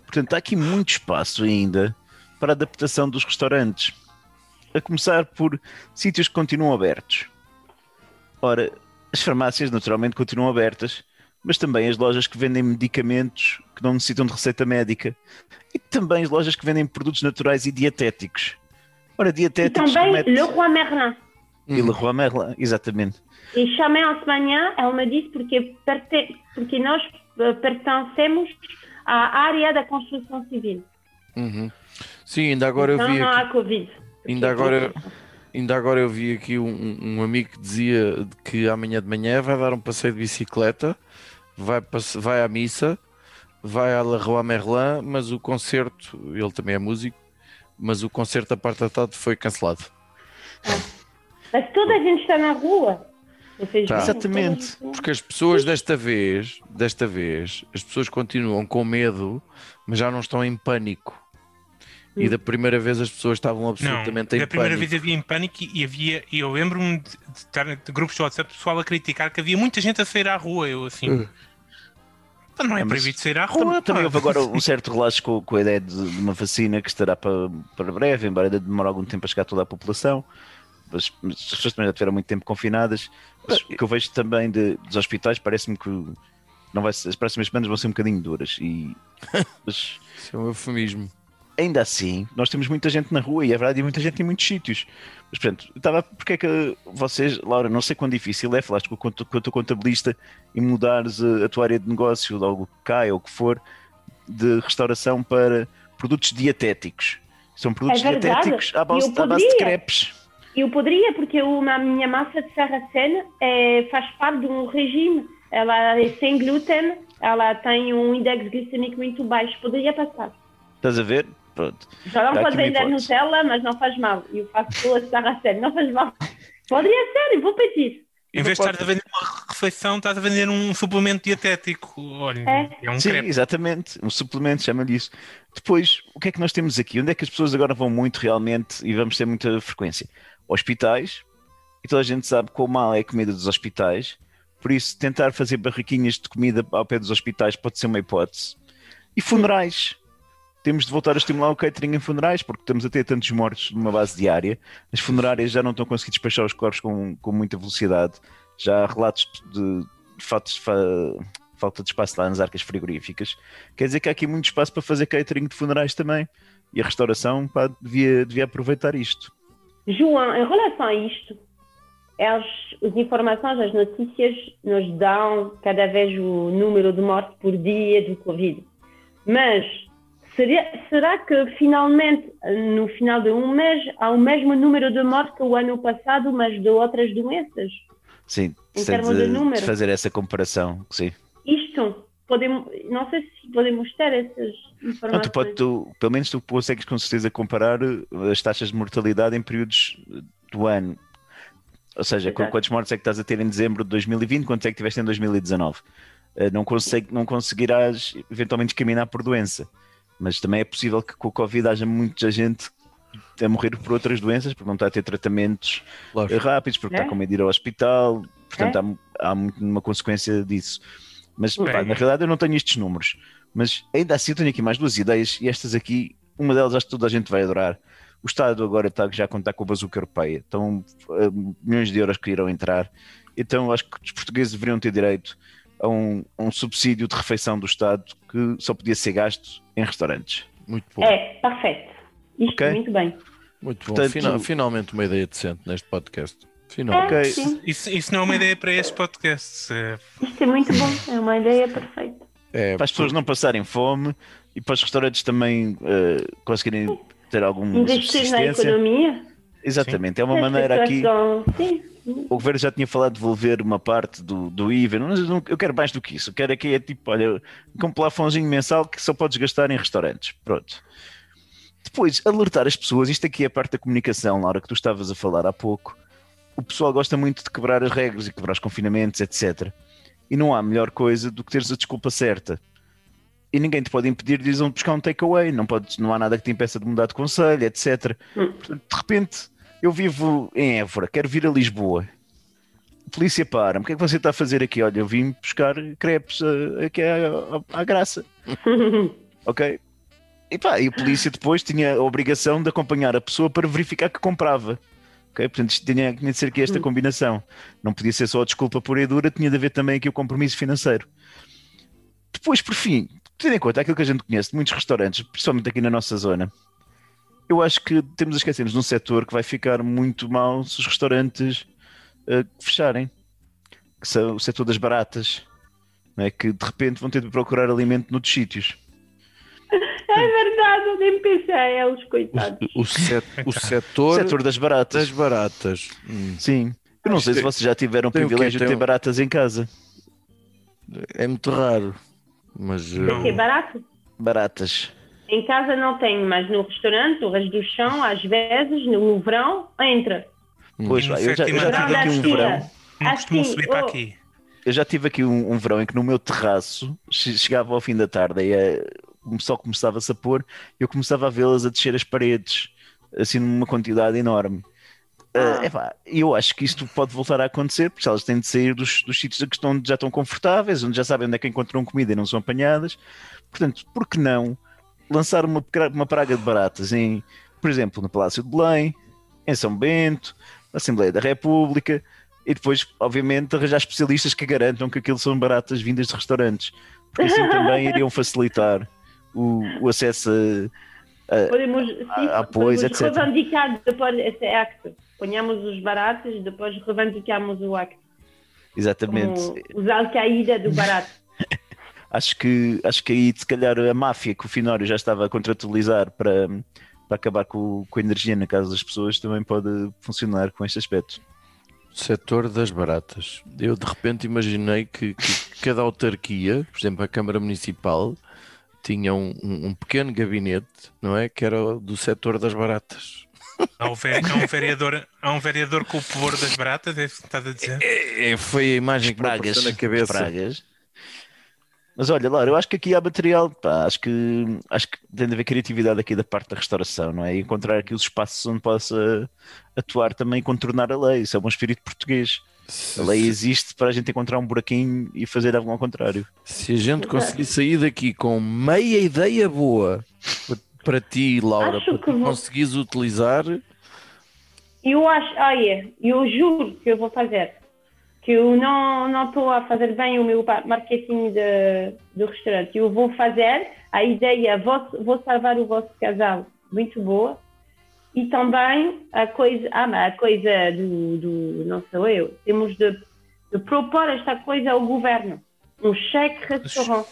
Portanto, há aqui muito espaço ainda para a adaptação dos restaurantes. A começar por sítios que continuam abertos. Ora, as farmácias naturalmente continuam abertas, mas também as lojas que vendem medicamentos que não necessitam de receita médica e também as lojas que vendem produtos naturais e dietéticos. Ora, E dietéticos também remete- Leroy Merlin. E Leroy Merlin, exatamente. E chamei-a de manhã, ela me disse porque, perte- porque nós eh, pertencemos à área da construção civil. Uhum. Sim, ainda agora eu então vi não aqui, há Covid. ainda agora, ainda agora eu vi aqui um, um amigo que dizia que amanhã de manhã vai dar um passeio de bicicleta, vai, passe- vai à missa, vai à Leroy Merlin, mas o concerto, ele também é músico, mas o concerto da parte da tarde foi cancelado. Mas toda a gente está na rua. Tá. Exatamente. Porque as pessoas desta vez, desta vez, as pessoas continuam com medo, mas já não estão em pânico. E Hum. da primeira vez as pessoas estavam Não, absolutamente em da primeira pânico. vez havia em pânico e havia, e eu lembro-me de, de estar de grupos de WhatsApp pessoal a criticar que havia muita gente a sair à rua. Eu assim, Uh. "Pá, não é É, mas proibido sair à rua. Também pá." houve agora um <laughs> certo relaxo com, com a ideia de, de uma vacina que estará para, para breve, embora ainda demore algum tempo a chegar a toda a população. As pessoas também já tiveram muito tempo confinadas. Mas o que eu vejo também de- dos hospitais parece-me que não vai ser- as próximas semanas vão ser um bocadinho duras. E, <laughs> mas Isso é um eufemismo. ainda assim, nós temos muita gente na rua e é verdade, e muita gente em muitos sítios. Mas, portanto, eu estava. Porque é que vocês, Laura, não sei quão difícil é, falaste com o com o teu contabilista e mudares a, a tua área de negócio, de algo que cai ou o que for, de restauração para produtos dietéticos. São produtos É dietéticos à base, à base de crepes. Eu poderia, porque uma, a minha massa de sarracena é, faz parte de um regime. Ela é sem glúten, ela tem um índice glicêmico muito baixo. Poderia passar. Estás a ver? Pronto. Já não pode vender. Nutella, mas não faz mal. Eu faço boa de sarracena, não faz mal. Poderia ser, eu vou pedir. Em vez de estar a vender uma refeição, estás a vender um suplemento dietético. Olha, É. é, um Sim, crepe. exatamente. Um suplemento, chama-lhe isso. Depois, o que é que nós temos aqui? Onde é que as pessoas agora vão muito realmente e vamos ter muita frequência? Hospitais, e toda a gente sabe quão mal é a comida dos hospitais, por isso tentar fazer barraquinhas de comida ao pé dos hospitais pode ser uma hipótese. E funerais. Temos de voltar a estimular o catering em funerais, porque estamos a ter tantos mortos numa base diária. As funerárias já não estão conseguindo despachar os corpos com, com muita velocidade. Já há relatos de, de fatos de fa- falta de espaço lá nas arcas frigoríficas. Quer dizer que há aqui muito espaço para fazer catering de funerais também. E a restauração pá, devia, devia aproveitar isto. João, em relação a isto, as, as informações, as notícias nos dão cada vez o número de mortes por dia do Covid. Mas seria, será que finalmente, no final de um mês, há o mesmo número de mortes que o ano passado, mas de outras doenças? Sim, Em termos de de, número. de fazer essa comparação. Sim. Isto, podemos, não sei se podemos ter essas Não, informações. tu pode, tu, pelo menos tu consegues com certeza comparar eh, as taxas de mortalidade em períodos eh, do ano. Ou seja, Exato. quantos mortes é que estás a ter em dezembro de 2020, quantos é que tiveste em 2019? Eh, Não, consegue, não conseguirás eventualmente discriminar por doença, mas também é possível que com o Covid haja muita gente a morrer por outras doenças, porque não está a ter tratamentos Lógico. rápidos, porque É? está com medo de ir ao hospital, portanto É? há, há muito uma consequência disso. Mas pá, na realidade eu não tenho estes números. Mas ainda assim eu tenho aqui mais duas ideias e estas aqui, uma delas acho que toda a gente vai adorar. O Estado agora está já a contar com a bazuca europeia. Então, eh, milhões de euros que irão entrar. Então, acho que os portugueses deveriam ter direito a um, a um subsídio de refeição do Estado que só podia ser gasto em restaurantes. Muito bom. É, perfeito. Isto Ok. muito bem. Muito bom. Portanto- Fina- finalmente uma ideia decente neste podcast. Finalmente. É, Ok. sim. Isso, isso não é uma ideia para este podcast. Isto é muito bom. É uma ideia perfeita. É, Para as pessoas não passarem fome e para os restaurantes também eh, conseguirem ter alguma Investir na economia. Exatamente, é uma As maneira aqui. Sim. O governo já tinha falado de devolver uma parte do, do IVA, mas não- eu quero mais do que isso. Eu quero aqui é tipo, olha, com um plafonzinho mensal que só podes gastar em restaurantes. Pronto. Depois, alertar as pessoas, isto aqui é a parte da comunicação, Laura, que tu estavas a falar há pouco. O pessoal gosta muito de quebrar as regras e quebrar os confinamentos, etc. E não há melhor coisa do que teres a desculpa certa. E ninguém te pode impedir de ir buscar um takeaway, não, podes, não há nada que te impeça de mudar de conselho, etc. Hum. Portanto, de repente, eu vivo em Évora, quero vir a Lisboa. A polícia para-me. O que é que você está a fazer aqui? Olha, eu vim buscar crepes eh, aqui à, à- à graça. <laughs> Ok? E pá, e a polícia depois tinha a obrigação de acompanhar a pessoa para verificar que comprava. Ok? Portanto, isto tinha, tinha de ser aqui esta combinação. Não podia ser só a desculpa pura e dura, tinha de haver também aqui o compromisso financeiro. Depois, por fim, tendo em conta aquilo que a gente conhece de muitos restaurantes, principalmente aqui na nossa zona, eu acho que temos a esquecer-nos de um setor que vai ficar muito mal se os restaurantes eh, fecharem, que são o setor das baratas, não é? que de repente vão ter de procurar alimento noutros sítios. É verdade, eu nem pensei a eles, coitados. o, o, set- o O setor, <laughs> setor das baratas. das baratas. Hum, Sim. Eu não Acho sei se vocês já tiveram o o quê? privilégio de ter baratas em casa. É muito raro. Mas eh, Não. Que é barato. Baratas. Em casa não tenho, mas no restaurante, o resto do chão, às vezes, no verão, entra. Pois, No pá, eu já, eu já tive aqui um verão. Não costumam Assim, subir para oh. aqui. Eu já tive aqui um, um verão em que no meu terraço che- chegava ao fim da tarde e sol começava-se a pôr eu começava a vê-las a descer as paredes, assim numa quantidade enorme. Ah. Eh, epá, eu acho que isto pode voltar a acontecer, porque elas têm de sair dos, dos sítios que estão, já estão confortáveis, onde já sabem onde é que encontram comida e não são apanhadas. Portanto, por que não lançar uma, uma praga de baratas em, por exemplo, no Palácio de Belém, em São Bento, na Assembleia da República, e depois, obviamente, arranjar especialistas que garantam que aquilo são baratas vindas de restaurantes, porque assim <laughs> também iriam facilitar o, o acesso a, Podemos, sim, Ah, pois, podemos etc. reivindicar depois esse acto. Ponhamos os baratos e depois reivindicamos o acto. exatamente. Como os Al-Qaeda do barato. <laughs> Acho que, acho que aí, se calhar, a máfia que o Finório já estava a contratualizar para, para acabar com, com a energia na casa das pessoas também pode funcionar com este aspecto. setor das baratas. Eu de repente imaginei que, que cada autarquia, por exemplo, a Câmara Municipal, tinha um, um- um pequeno gabinete, não é? Que era do setor das baratas. Há um, um vereador, há um vereador com o pavor das baratas, é isso que estás a dizer? É, foi a imagem que me pragas, na cabeça. pragas. Mas olha, Laura, eu acho que aqui há material, pá, acho que acho que tem de haver criatividade aqui da parte da restauração, não é? E encontrar aqui os espaços onde possa atuar também e contornar a lei. Isso é um bom espírito português. A lei existe para a gente encontrar um buraquinho e fazer algo ao contrário. Se a gente conseguir sair daqui com meia ideia boa pa- para ti, Laura, Acho para que tu vou- conseguires utilizar, Eu acho, olha, eu juro que eu vou fazer. Que eu não não estou a fazer bem o meu marketing de, do restaurante. Eu vou fazer a ideia, vou, vou salvar o vosso casal, muito boa. E também a coisa, ah, a coisa do, do não sou eu, temos de, de propor esta coisa ao governo. Um cheque restaurante.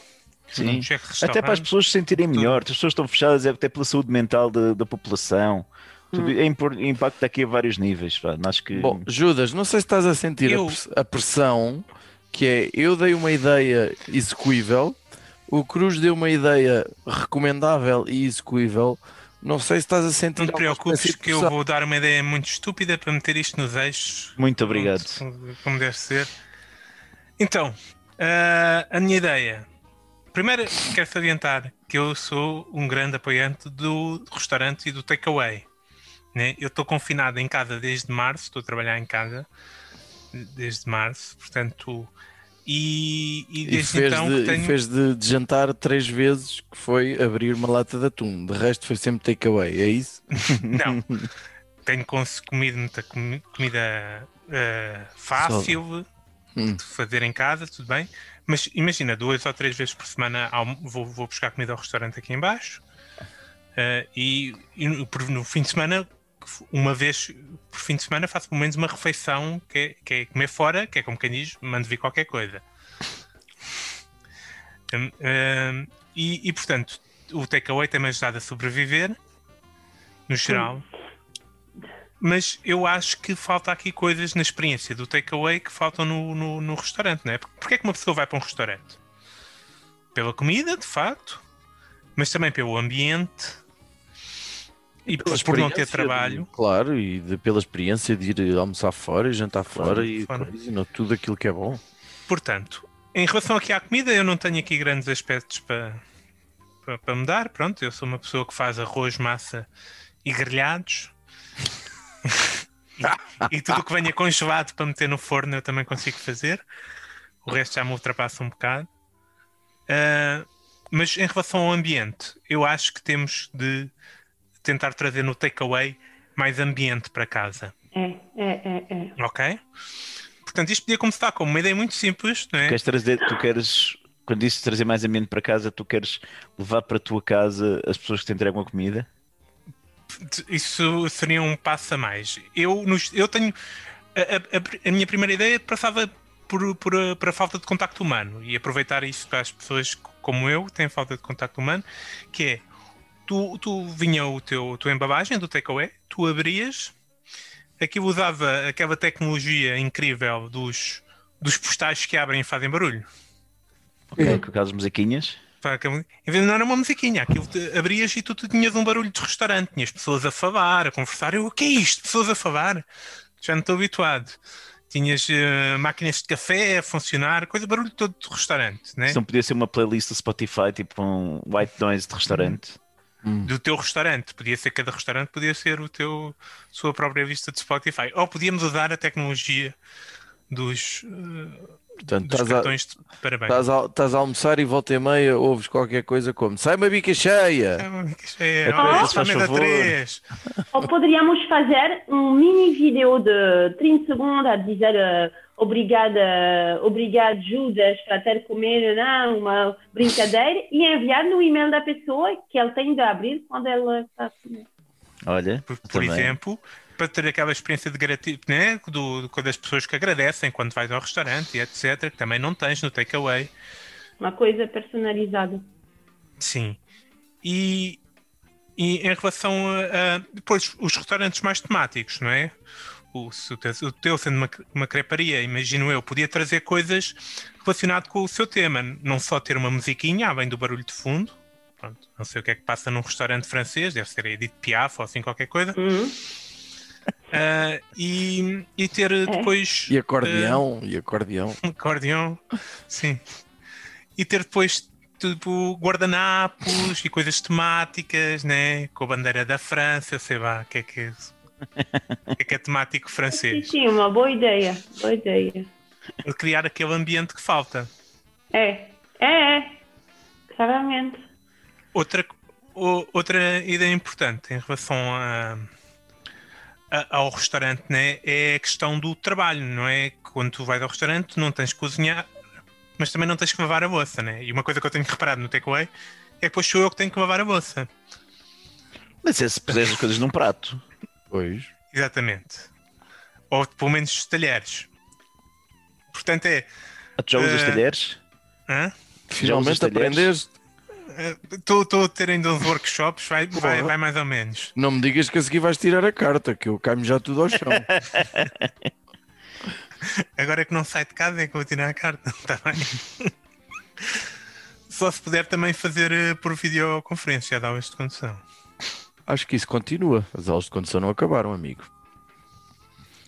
Sim. Um cheque Até para as restaurante. pessoas se sentirem melhor, as pessoas estão fechadas é até pela saúde mental da, da população. Tudo, é impor- impacta aqui a vários níveis. pá. Acho que Bom, Judas, não sei se estás a sentir a Eu- a pressão que é eu dei uma ideia execuível, o Cruz deu uma ideia recomendável e execuível. Não sei se estás a sentir. Não te preocupes que eu vou dar uma ideia muito estúpida para meter isto nos eixos. muito obrigado. Como- Como deve ser. Então, ah, a minha ideia. Primeiro, quero salientar que eu sou um grande apoiante do restaurante e do takeaway. Né? Eu estou confinado em casa desde março, estou a trabalhar em casa desde março, portanto, E, e E desde fez, então de, que tenho. fez de, de jantar três vezes que foi abrir uma lata de atum. De resto foi sempre takeaway, é isso? <laughs> Não. <laughs> tenho comido muita comi- comida eh, fácil Hum. de fazer em casa, tudo bem. Mas imagina, duas ou três vezes por semana vou, vou buscar comida ao restaurante aqui em baixo. Eh, e, e no fim de semana, uma vez por fim de semana, faço pelo menos uma refeição que é, que é comer fora, que é como quem diz, mando vir qualquer coisa. Hum, hum, e, e, portanto, o takeaway tem-me ajudado a sobreviver, no geral. Mas eu acho que falta aqui coisas na experiência do takeaway que faltam no, no, no restaurante, não é? Porque Porquê é que uma pessoa vai para um restaurante? Pela comida, de facto, mas também pelo ambiente e por não ter trabalho. de- claro, e de- pela experiência de ir almoçar fora e jantar fora e fora. coisa, e não, tudo aquilo que é bom. Portanto, em relação aqui à comida, eu não tenho aqui grandes aspectos para, para, para mudar. Pronto, eu sou uma pessoa que faz arroz, massa e grelhados. <laughs> e, e tudo o que venha congelado para meter no forno eu também consigo fazer. O resto já me ultrapassa um bocado. Ah, mas em relação ao ambiente, eu acho que temos de tentar trazer no takeaway mais ambiente para casa. É, é, é, é. Ok? Portanto, isto podia começar como uma ideia muito simples, não é? Queres trazer, tu queres, quando disse trazer mais ambiente para casa, tu queres levar para a tua casa as pessoas que te entregam a comida? Isso seria um passo a mais. Eu, nos- eu tenho. A, a- a minha primeira ideia passava por, por, a- por a falta de contacto humano e aproveitar isso para as pessoas como eu que têm falta de contacto humano, que é tu, tu vinha o teu a tua embabagem do takeaway, tu abrias, aquilo usava aquela tecnologia incrível dos, dos postais que abrem e fazem barulho. Ok, com aquelas musiquinhas. Pá, aquele- Em vez de não era uma musiquinha, aquilo te abrias e tu, tu tinhas um barulho de restaurante, tinhas pessoas a falar, a conversar. Eu, o que é isto? Pessoas a falar? Já não estou habituado. Tinhas eh, máquinas de café a funcionar, coisa, barulho todo de restaurante, né? Se não podia ser uma playlist do Spotify, tipo um white noise de restaurante. Do teu restaurante. Podia ser cada restaurante, podia ser o teu sua própria lista de Spotify. Ou podíamos usar a tecnologia dos, eh, Portanto, estás a, cartões de parabéns. estás, a, estás a almoçar e volta e meia ouves qualquer coisa como sai uma bica cheia. É, É isto faz também dá favor. três. Ou poderíamos fazer um mini vídeo de 30 segundos a dizer eh, obrigada, obrigado Judas para ter comido não, uma brincadeira e enviar no e-mail da pessoa que ele tem de abrir quando ela está a comer. Olha, por, por exemplo, para ter aquela experiência de gratidão, né? do, do, das pessoas que agradecem quando vais ao restaurante e etc., que também não tens no takeaway. Uma coisa personalizada. Sim. E, e em relação a, a- depois os restaurantes mais temáticos, não é? O, se o, teu, o teu sendo uma, uma creparia, imagino eu, podia trazer coisas relacionadas com o seu tema, não só ter uma musiquinha, além do barulho de fundo. Pronto, não sei o que é que passa num restaurante francês, deve ser Edith Piaf ou assim qualquer coisa. Uhum. Ah, e, e ter depois E acordeão, e acordeão. um acordeão, sim. E ter depois tipo guardanapos e coisas temáticas, né? Com a bandeira da França, sei lá, o que é que é isso? O que é que é temático Sim, francês? sim, uma boa ideia. Boa ideia. Para criar aquele ambiente que falta. É, é, é. Claramente. Outra, o- outra ideia importante em relação a, a- ao restaurante né, é a questão do trabalho, não é? Quando tu vais ao restaurante, não tens que cozinhar, mas também não tens que lavar a bolsa, né? E uma coisa que eu tenho reparado no takeaway é que depois sou eu que tenho que lavar a bolsa. Mas é se puseres as coisas num prato. Pois. Exatamente. Ou pelo menos os talheres. Portanto é. Ah, Tu já usas Eh, talheres? hã? Finalmente aprendeste. Estou a ter ainda uns workshops, vai, vai, vai mais ou menos. Não me digas que a seguir vais tirar a carta, que eu caio já tudo ao chão. <laughs> Agora é que não sai de casa é que eu vou tirar a carta, está <laughs> bem? Só se puder também fazer eh, por videoconferência, já aulas de condução. Acho que isso continua. As aulas de condução não acabaram, amigo.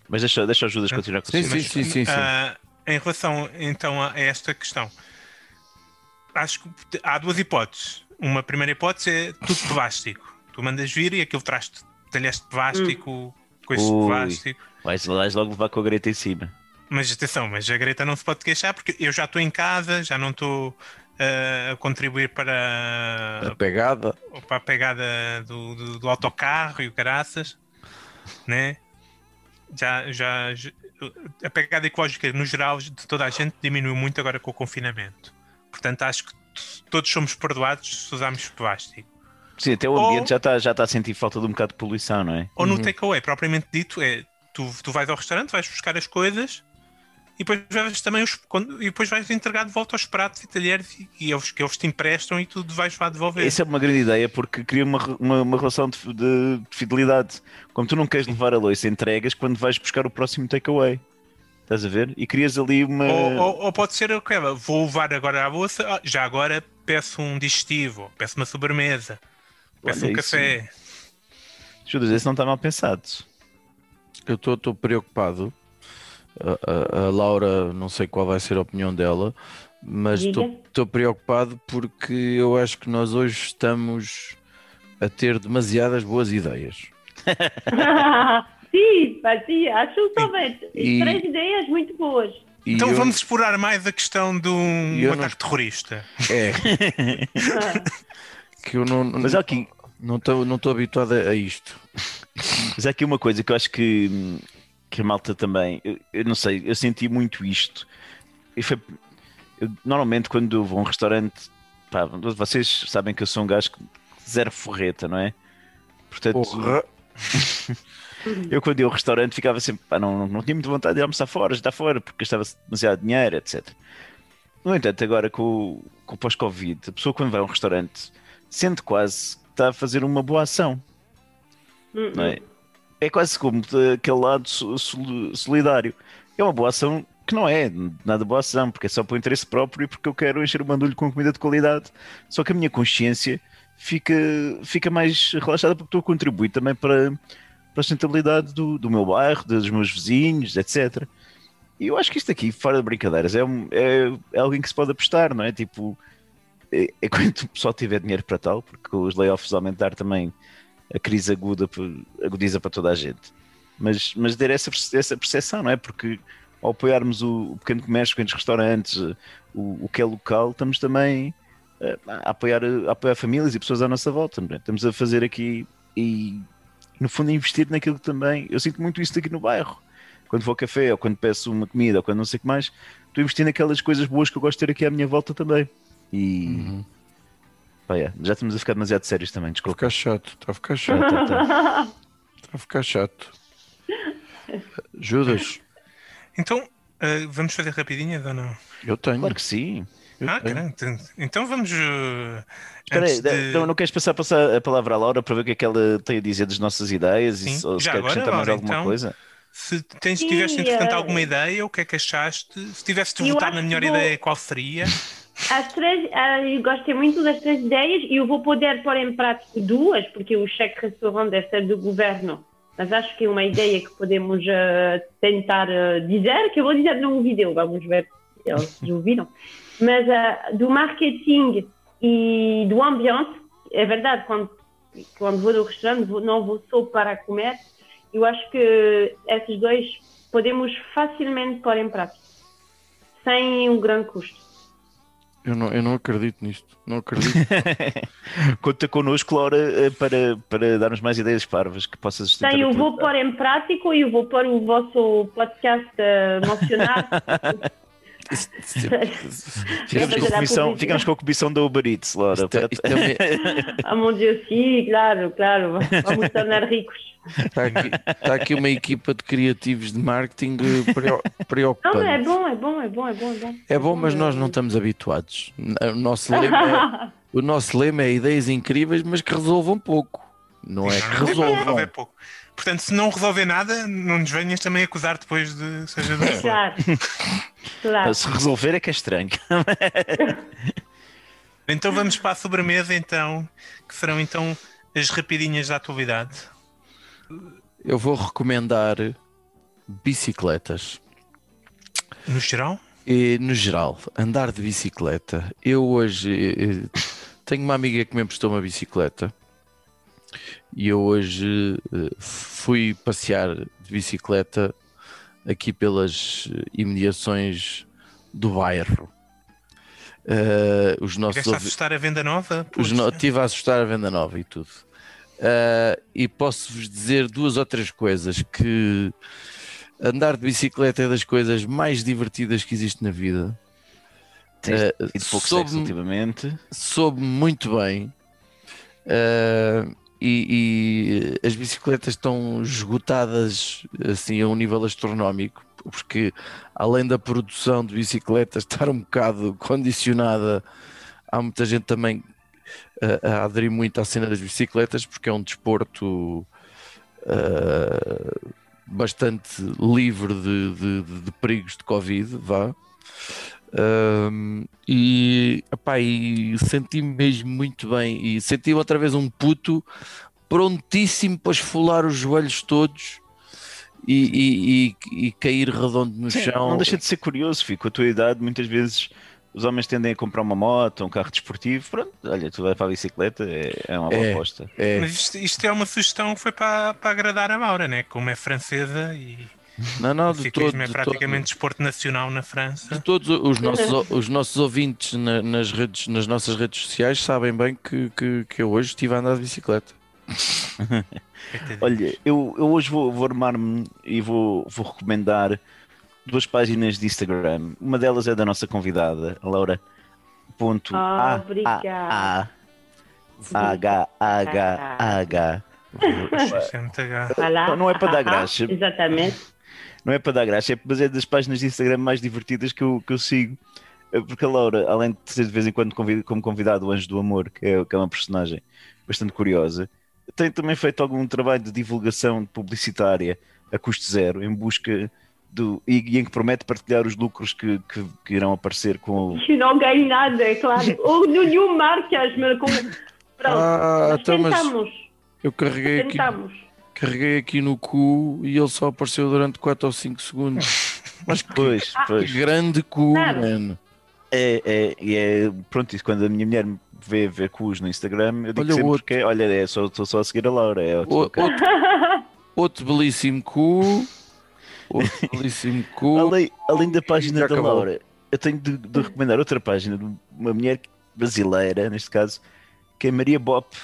Mas deixa, deixa o Judas continuar com o Sim, sim, sim, sim, sim. Ah, em relação então a esta questão, acho que há duas hipóteses. Uma primeira hipótese é tudo de plástico. Tu mandas vir e aquilo traz talheres de plástico, coisas de plástico. Vais, vais logo levar com a greta em cima. Mas atenção, mas a Greta não se pode queixar porque eu já estou em casa, já não estou uh, a contribuir para, A pegada. para a pegada do, do, do autocarro e o caraças, né? Já, já, já- a pegada ecológica no geral de toda a gente diminuiu muito agora com o confinamento. Portanto, acho que todos somos perdoados se usarmos plástico. Sim, até o Ou- ambiente já está já tá a sentir falta de um bocado de poluição, não é? Ou no takeaway, propriamente dito, é tu, tu vais ao restaurante, vais buscar as coisas e depois vais também os, quando- e depois vais entregar de volta aos pratos e talheres e, e eles, que eles te emprestam e tu vais lá devolver. Essa é uma grande ideia porque cria uma, uma, uma relação de, de- de fidelidade. Como tu não queres levar a louça, entregas quando vais buscar o próximo takeaway. Estás a ver? E crias ali uma. Ou, ou- ou pode ser aquela, vou levar agora à bolsa, ah, já agora peço um digestivo, peço uma sobremesa, peço Olha um isso. café. Judas, esse não está mal pensado. Eu estou preocupado. A, a- a Laura, não sei qual vai ser a opinião dela, mas estou preocupado porque eu acho que nós hoje estamos a ter demasiadas boas ideias. <laughs> sim, sim, acho também. E- Três ideias muito boas. E Então eu- vamos explorar mais a questão de um eu não- ataque terrorista. É, <laughs> que eu não Mas aqui, não estou não estou habituado a, isto. mas há aqui uma coisa que eu acho que, que a malta também. Eu, eu não sei, eu senti muito isto. E foi, eu, normalmente, quando vou a um restaurante, pá, vocês sabem que eu sou um gajo que zero forreta, não é? Portanto, Porra, <laughs> Eu quando ia ao restaurante ficava sempre, pá, não, não tinha muita vontade de ir almoçar fora, já está fora, porque gastava demasiado dinheiro, etc. No entanto, agora com, o- com o pós-Covid, a pessoa quando vai a um restaurante sente quase que está a fazer uma boa ação, hum, não é? É quase como aquele lado so- sol- solidário. É uma boa ação que não é nada boa ação, porque é só para o interesse próprio e porque eu quero encher o bandulho com comida de qualidade. Só que a minha consciência fica, fica mais relaxada porque estou a contribuir também para, para a sustentabilidade do, do meu bairro, dos meus vizinhos, etc. E eu acho que isto aqui, fora de brincadeiras, é, um- é, é alguém que se pode apostar, não é? Tipo, é, é quando o pessoal tiver dinheiro para tal, porque os layoffs aumentar também a crise aguda, agudiza para toda a gente. Mas, mas ter essa, essa percepção, não é? Porque ao apoiarmos o, o pequeno comércio, os restaurantes, o, o que é local, estamos também a apoiar, a apoiar famílias e pessoas à nossa volta. não é? Estamos a fazer aqui e, no fundo, a investir naquilo que também. Eu sinto muito isso aqui no bairro. Quando vou ao café, ou quando peço uma comida, ou quando não sei o que mais, estou a investir naquelas coisas boas que eu gosto de ter aqui à minha volta também. E. pá, é, já estamos a ficar demasiado sérios também, Está a desculpa. ficar chato, está a ficar chato, Tá, tá, tá. está a ficar chato. Judas, Então, ah, vamos fazer rapidinhas ou não? eu tenho. Claro que sim. Ah, tenho. caramba, então- então vamos. ah, Espera aí, de- então não queres passar, passar a palavra à Laura para ver o que é que ela tem a dizer das nossas ideias e Sim. se, ou se Já quer agora, acrescentar mais Laura, alguma então? coisa? Se tens, tiveste, entretanto, eh, alguma ideia, o que é que achaste? Se tivesse de votar na melhor vou- ideia, qual seria? <laughs> As três, ah, eu gostei muito das três ideias e eu vou poder pôr em prática duas, porque o cheque restaurante deve ser do governo. Mas acho que é uma ideia que podemos ah, tentar ah, dizer, que eu vou dizer num vídeo, vamos ver se eles ouviram. Mas ah, do marketing e do ambiente, é verdade, quando, quando vou do restaurante, vou- não vou só para comer. Eu acho que esses dois podemos facilmente pôr em prática, sem um grande custo. Eu, não, eu não acredito nisto. Não acredito. <laughs> Conta connosco, Laura, eh, para, para darmos mais ideias parvas que possas tentar Sim, eu vou pôr em prática e eu vou pôr o vosso podcast a mencionar. <laughs> Ficamos com, comissão, ficamos com a comissão da Uber Eats, Laura. Isto é- isto é uma- <laughs> Ah, mon Deus, sim, claro, claro. Vamos tornar ricos. Está aqui, está aqui uma equipa de criativos de marketing preo- preocupante. Não, é bom, é bom, é bom, é bom. É bom, É bom, mas nós não estamos habituados. O nosso lema é, <laughs> o nosso lema é ideias incríveis, mas que resolvam pouco. Não é que Não, resolvam. Portanto, se não resolver nada, não nos venhas também acusar depois de seja do que for. Claro, claro. Se resolver é que é estranho. <laughs> Então vamos para a sobremesa, então, que serão então as rapidinhas da atualidade. Eu vou recomendar bicicletas. No geral, E, no geral, andar de bicicleta. Eu hoje eh, tenho uma amiga que me emprestou uma bicicleta e eu hoje eh, fui passear de bicicleta aqui pelas eh, imediações do bairro. Eh, os nossos ouvi- assustar a venda nova? os no... Estive a assustar a venda nova e tudo. Ah, e posso-vos dizer duas ou três coisas que andar de bicicleta é das coisas mais divertidas que existe na vida. Pouco soube- sexo ultimamente. soube muito bem. Ah, e, e as bicicletas estão esgotadas assim a um nível astronómico, porque além da produção de bicicletas estar um bocado condicionada, há muita gente também a, a aderir muito à cena das bicicletas, porque é um desporto ah, bastante livre de, de- de- de perigos de Covid, vá. Um, e, epá, e senti-me mesmo muito bem e senti outra vez um puto prontíssimo para esfolar os joelhos todos e, e- e- e cair redondo no Sim, chão. não deixa de ser curioso, fico. Com a tua idade, muitas vezes os homens tendem a comprar uma moto, um carro desportivo. Pronto, olha, tu vai para a bicicleta, é, é uma boa É. aposta. É, Mas isto, isto é uma sugestão que foi para, para agradar a Maura, né? Como é francesa e não, não, o de todo, é de praticamente desporto nacional na França. de todos os <laughs> nossos, os nossos ouvintes na- nas, redes, nas nossas redes sociais sabem bem que, que, que eu hoje estive a andar de bicicleta. Olha, eu, eu hoje vou, vou armar-me e vou, vou recomendar duas páginas de Instagram. Uma delas é da nossa convidada, a Laura. Ponto Ah, A-. A- A- H H H. É. Não, é para dar <laughs> graxa. Exatamente. Não é para dar graça, é, mas é das páginas de Instagram mais divertidas que eu, que eu sigo. É Porque a Laura, além de ser de vez em quando convid- como convidado o Anjo do Amor, que é, que é uma personagem bastante curiosa, tem também feito algum trabalho de divulgação publicitária a custo zero, em busca do. e, e em que promete partilhar os lucros que, que, que irão aparecer com o. Eu não ganho nada, é claro. <laughs> Ou nenhum marcas, mas com. Pronto. Ah, então, mas eu carreguei aqui, Tentamos. Carreguei aqui no cu e ele só apareceu durante 4 ou 5 segundos. <laughs> Mas que Pois, pois. grande cu, mano. É, é, é, pronto, isso quando a minha mulher me vê ver cus no Instagram, eu digo Olha sempre outro. que é, olha, é, só, estou só a seguir a Laura. É, O- outro, <laughs> outro belíssimo cu. Outro belíssimo <laughs> cu. Além, além da página da. Laura, eu tenho de, de recomendar outra página de uma mulher brasileira, neste caso, que é Maria Bop,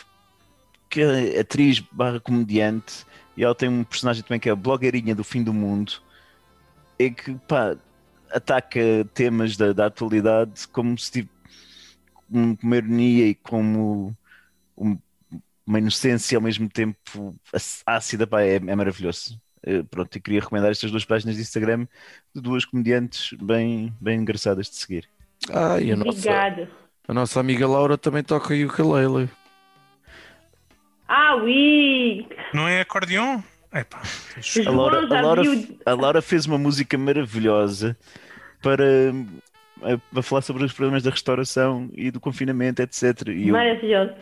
que é atriz barra comediante, e ela tem um personagem também que é a blogueirinha do fim do mundo, é que pá, ataca temas da, da atualidade como se tive com uma ironia e como um- uma inocência ao mesmo tempo ácida, pá, é, é maravilhoso. Eh, Pronto, eu queria recomendar estas duas páginas de Instagram de duas comediantes bem, bem engraçadas de seguir. Ah, e a nossa, Obrigada. a nossa amiga Laura também toca ukulele. Ah, oui. Não é acordeon? Epá, A Laura, a, Laura, a Laura fez uma música maravilhosa para, para falar sobre os problemas da restauração e do confinamento, etc. E eu, Maravilhoso.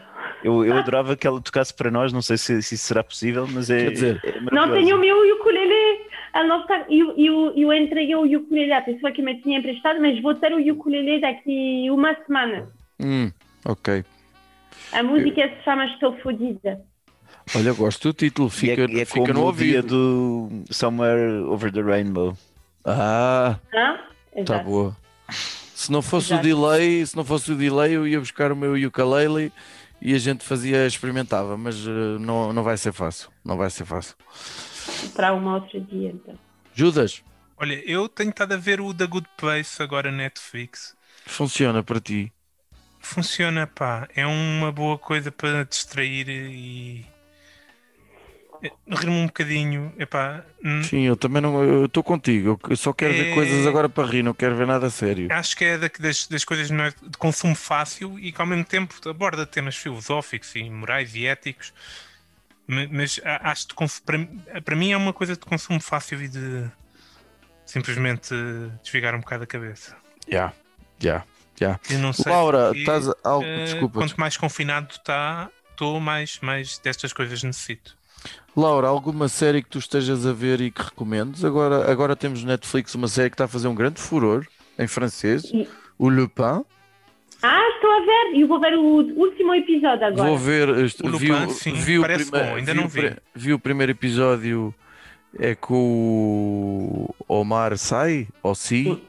eu, eu adorava que ela tocasse para nós, não sei se, se isso será possível, mas é, Quer dizer, é Não tenho o meu ukulele. Não está... eu, eu, eu entreguei o ukulele à pessoa que me tinha emprestado, mas vou ter o ukulele daqui uma semana. Hum, ok. A música se chama Estou Fodida. Olha, gosto do título, E fica, é, e é fica como no o dia ouvido. do Somewhere Over the Rainbow. Ah, tá Exato. boa. Se não fosse Exato. o delay, se não fosse o delay, eu ia buscar o meu ukulele e a gente fazia, experimentava, mas eh, não, não vai ser fácil. Não vai ser fácil. Para uma outra dia, então. Judas, olha, eu tenho estado a ver o The Good Place agora na Netflix. funciona para ti. Funciona, pá. É uma boa coisa para distrair e. Rir-me um bocadinho. Epá, Sim, eu também não. Estou contigo. Eu só quero ver É. coisas agora para rir, não quero ver nada a sério. acho que é da- das, das coisas de consumo fácil e que ao mesmo tempo aborda temas filosóficos e morais e éticos. Ma- Mas, acho que para, para mim é uma coisa de consumo fácil e de simplesmente desligar um bocado a cabeça. Já, já, já. Eu não sei. Laura, e, estás. Algo... eh, Desculpa, Quanto mais confinado está, estou mais, mais destas coisas necessito. Laura, alguma série que tu estejas a ver e que recomendes? Agora, agora temos no Netflix uma série que está a fazer um grande furor em francês, E- o Lupin. Ah, estou a ver. Eu vou ver o último episódio agora. Vou ver, este- O vi, Lupin, o- sim, vi o parece primeiro, bom, ainda vi não o pri- vi. vi o primeiro episódio É com o Omar Sai, ou Si?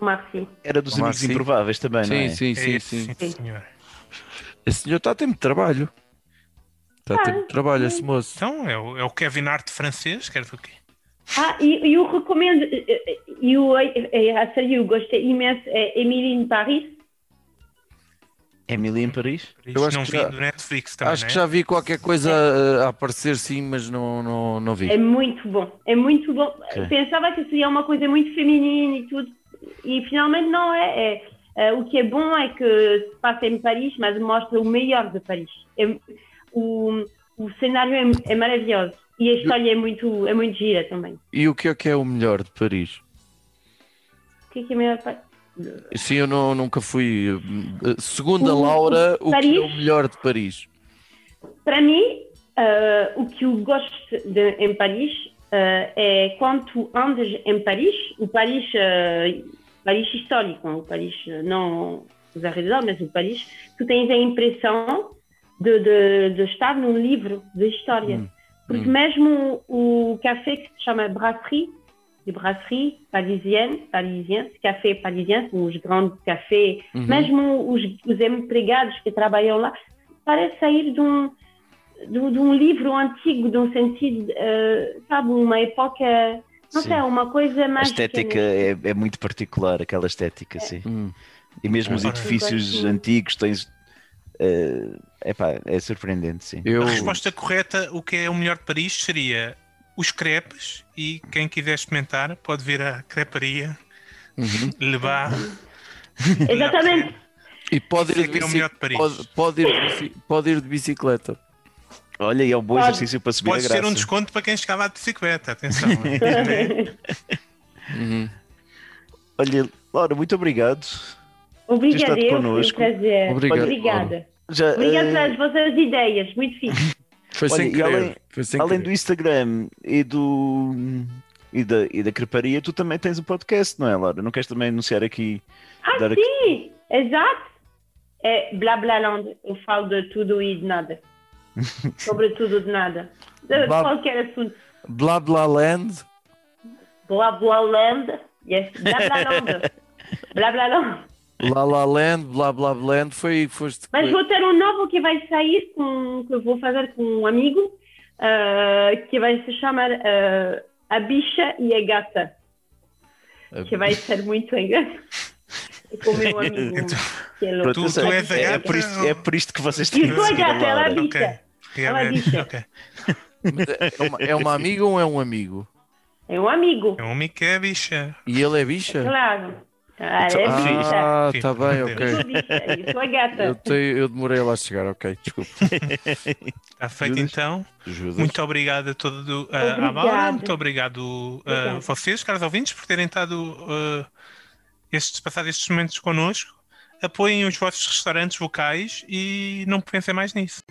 Marci. Era dos Amigos. Improváveis também, não é? Sim, sim, É sim, esse, sim. sim, senhor. Esse senhor está a ter muito trabalho. Está a ter muito trabalho, esse moço. Então, é o, é o Kevin Hart francês, quer do quê? Ah, e eu recomendo, eh, eu, eh, a série eu gostei imenso, é Emily in Paris. Emily em Paris? Eu acho não que vi já- do Netflix também, Acho né? que já vi qualquer coisa uh, a aparecer sim, mas não, não, não vi. É muito bom, é muito bom. Pensava que seria uma coisa muito feminina e tudo, e finalmente não é. É, eh, o que é bom é que se passa em Paris, mas mostra o melhor de Paris. É- o, o cenário é, é maravilhoso e a história é muito, é muito gira também. E o que é que é o melhor de Paris? O que é que é melhor para Sim, eu não- nunca fui. uh, Segundo a O- Laura, o que Paris? é o melhor de Paris? Para mim, eh, o que eu gosto de, em Paris eh, é quando tu andas em Paris, o Paris, eh, Paris histórico, o Paris não os arredores, mas o Paris, tu tens a impressão de, de, de estar num livro de história. Hum, Porque hum. mesmo o, o café que se chama Brasserie, de Brasserie parisienne, parisienne, café parisien, são os grandes cafés, Uhum. mesmo os, os empregados que trabalham lá, parece sair de um, de, de um livro antigo, de um sentido, eh, sabe, uma época, não sei, uma coisa A mais. estética é, é muito particular, aquela estética, sim. Hum. E mesmo os Ah. edifícios antigos tens. eh, epá, é surpreendente, sim. Eu, A resposta correta, o que é o melhor de Paris, seria os crepes e quem quiser experimentar pode vir à creparia Uhum. Le Bar. Exatamente. E pode ir, de é que é o bici- de Paris. pode, pode ir de bici- pode ir de bicicleta. Olha, e é um bom Pode- exercício para subir Pode a ser graça. um desconto para quem chegava de bicicleta, atenção. <laughs> Uhum. Olha, Laura, muito obrigado. Obrigada, eu, foi um connosco. prazer. Obrigado. Obrigada. Já, Obrigada eh, pelas vossas ideias, muito fixe. Foi Olha, sem querer. além- Foi sem além querer. do Instagram e do. E da, e da creparia, tu também tens um podcast, não é, Laura? Não queres também anunciar aqui? Ah, dar aqui- sim, exato. É Blablaland, eu falo de tudo e de nada. <laughs> Sobre tudo de nada. De Blá- qualquer assunto. Blá Blá Land. Blablaland. Yes, Blablaland. <laughs> Blablaland. La La Land, Blá Blá Land. Foi. Foste, Mas vou ter um novo que vai sair, com, que eu vou fazer com um amigo, ah, que vai se chamar ah, A Bicha e a Gata. Que vai ser muito engraçado. É com o meu <laughs> amigo, que é louco. Tu- tu a é, gata por isto, é por isto que vocês têm eu sou a seguir a gata, ela é a Laura. Ok. Ela É, disse. ok. É uma, é uma amiga ou é um amigo? É um amigo, É um amigo que é bicha. E ele é bicha? claro. Ah, é Ah, bicha. Ah, Sim, tá bem, Eu ok. sou bicha, eu sou a gata. Eu, tenho- eu demorei a lá chegar, ok, desculpa. Está feito Judas? então. Judas. Muito obrigado a todo a, à Obrigada. Laura, muito obrigado a Obrigada. vocês, caros ouvintes, por terem estado uh, estes, passado estes momentos connosco. Apoiem os vossos restaurantes locais e não pensem mais nisso.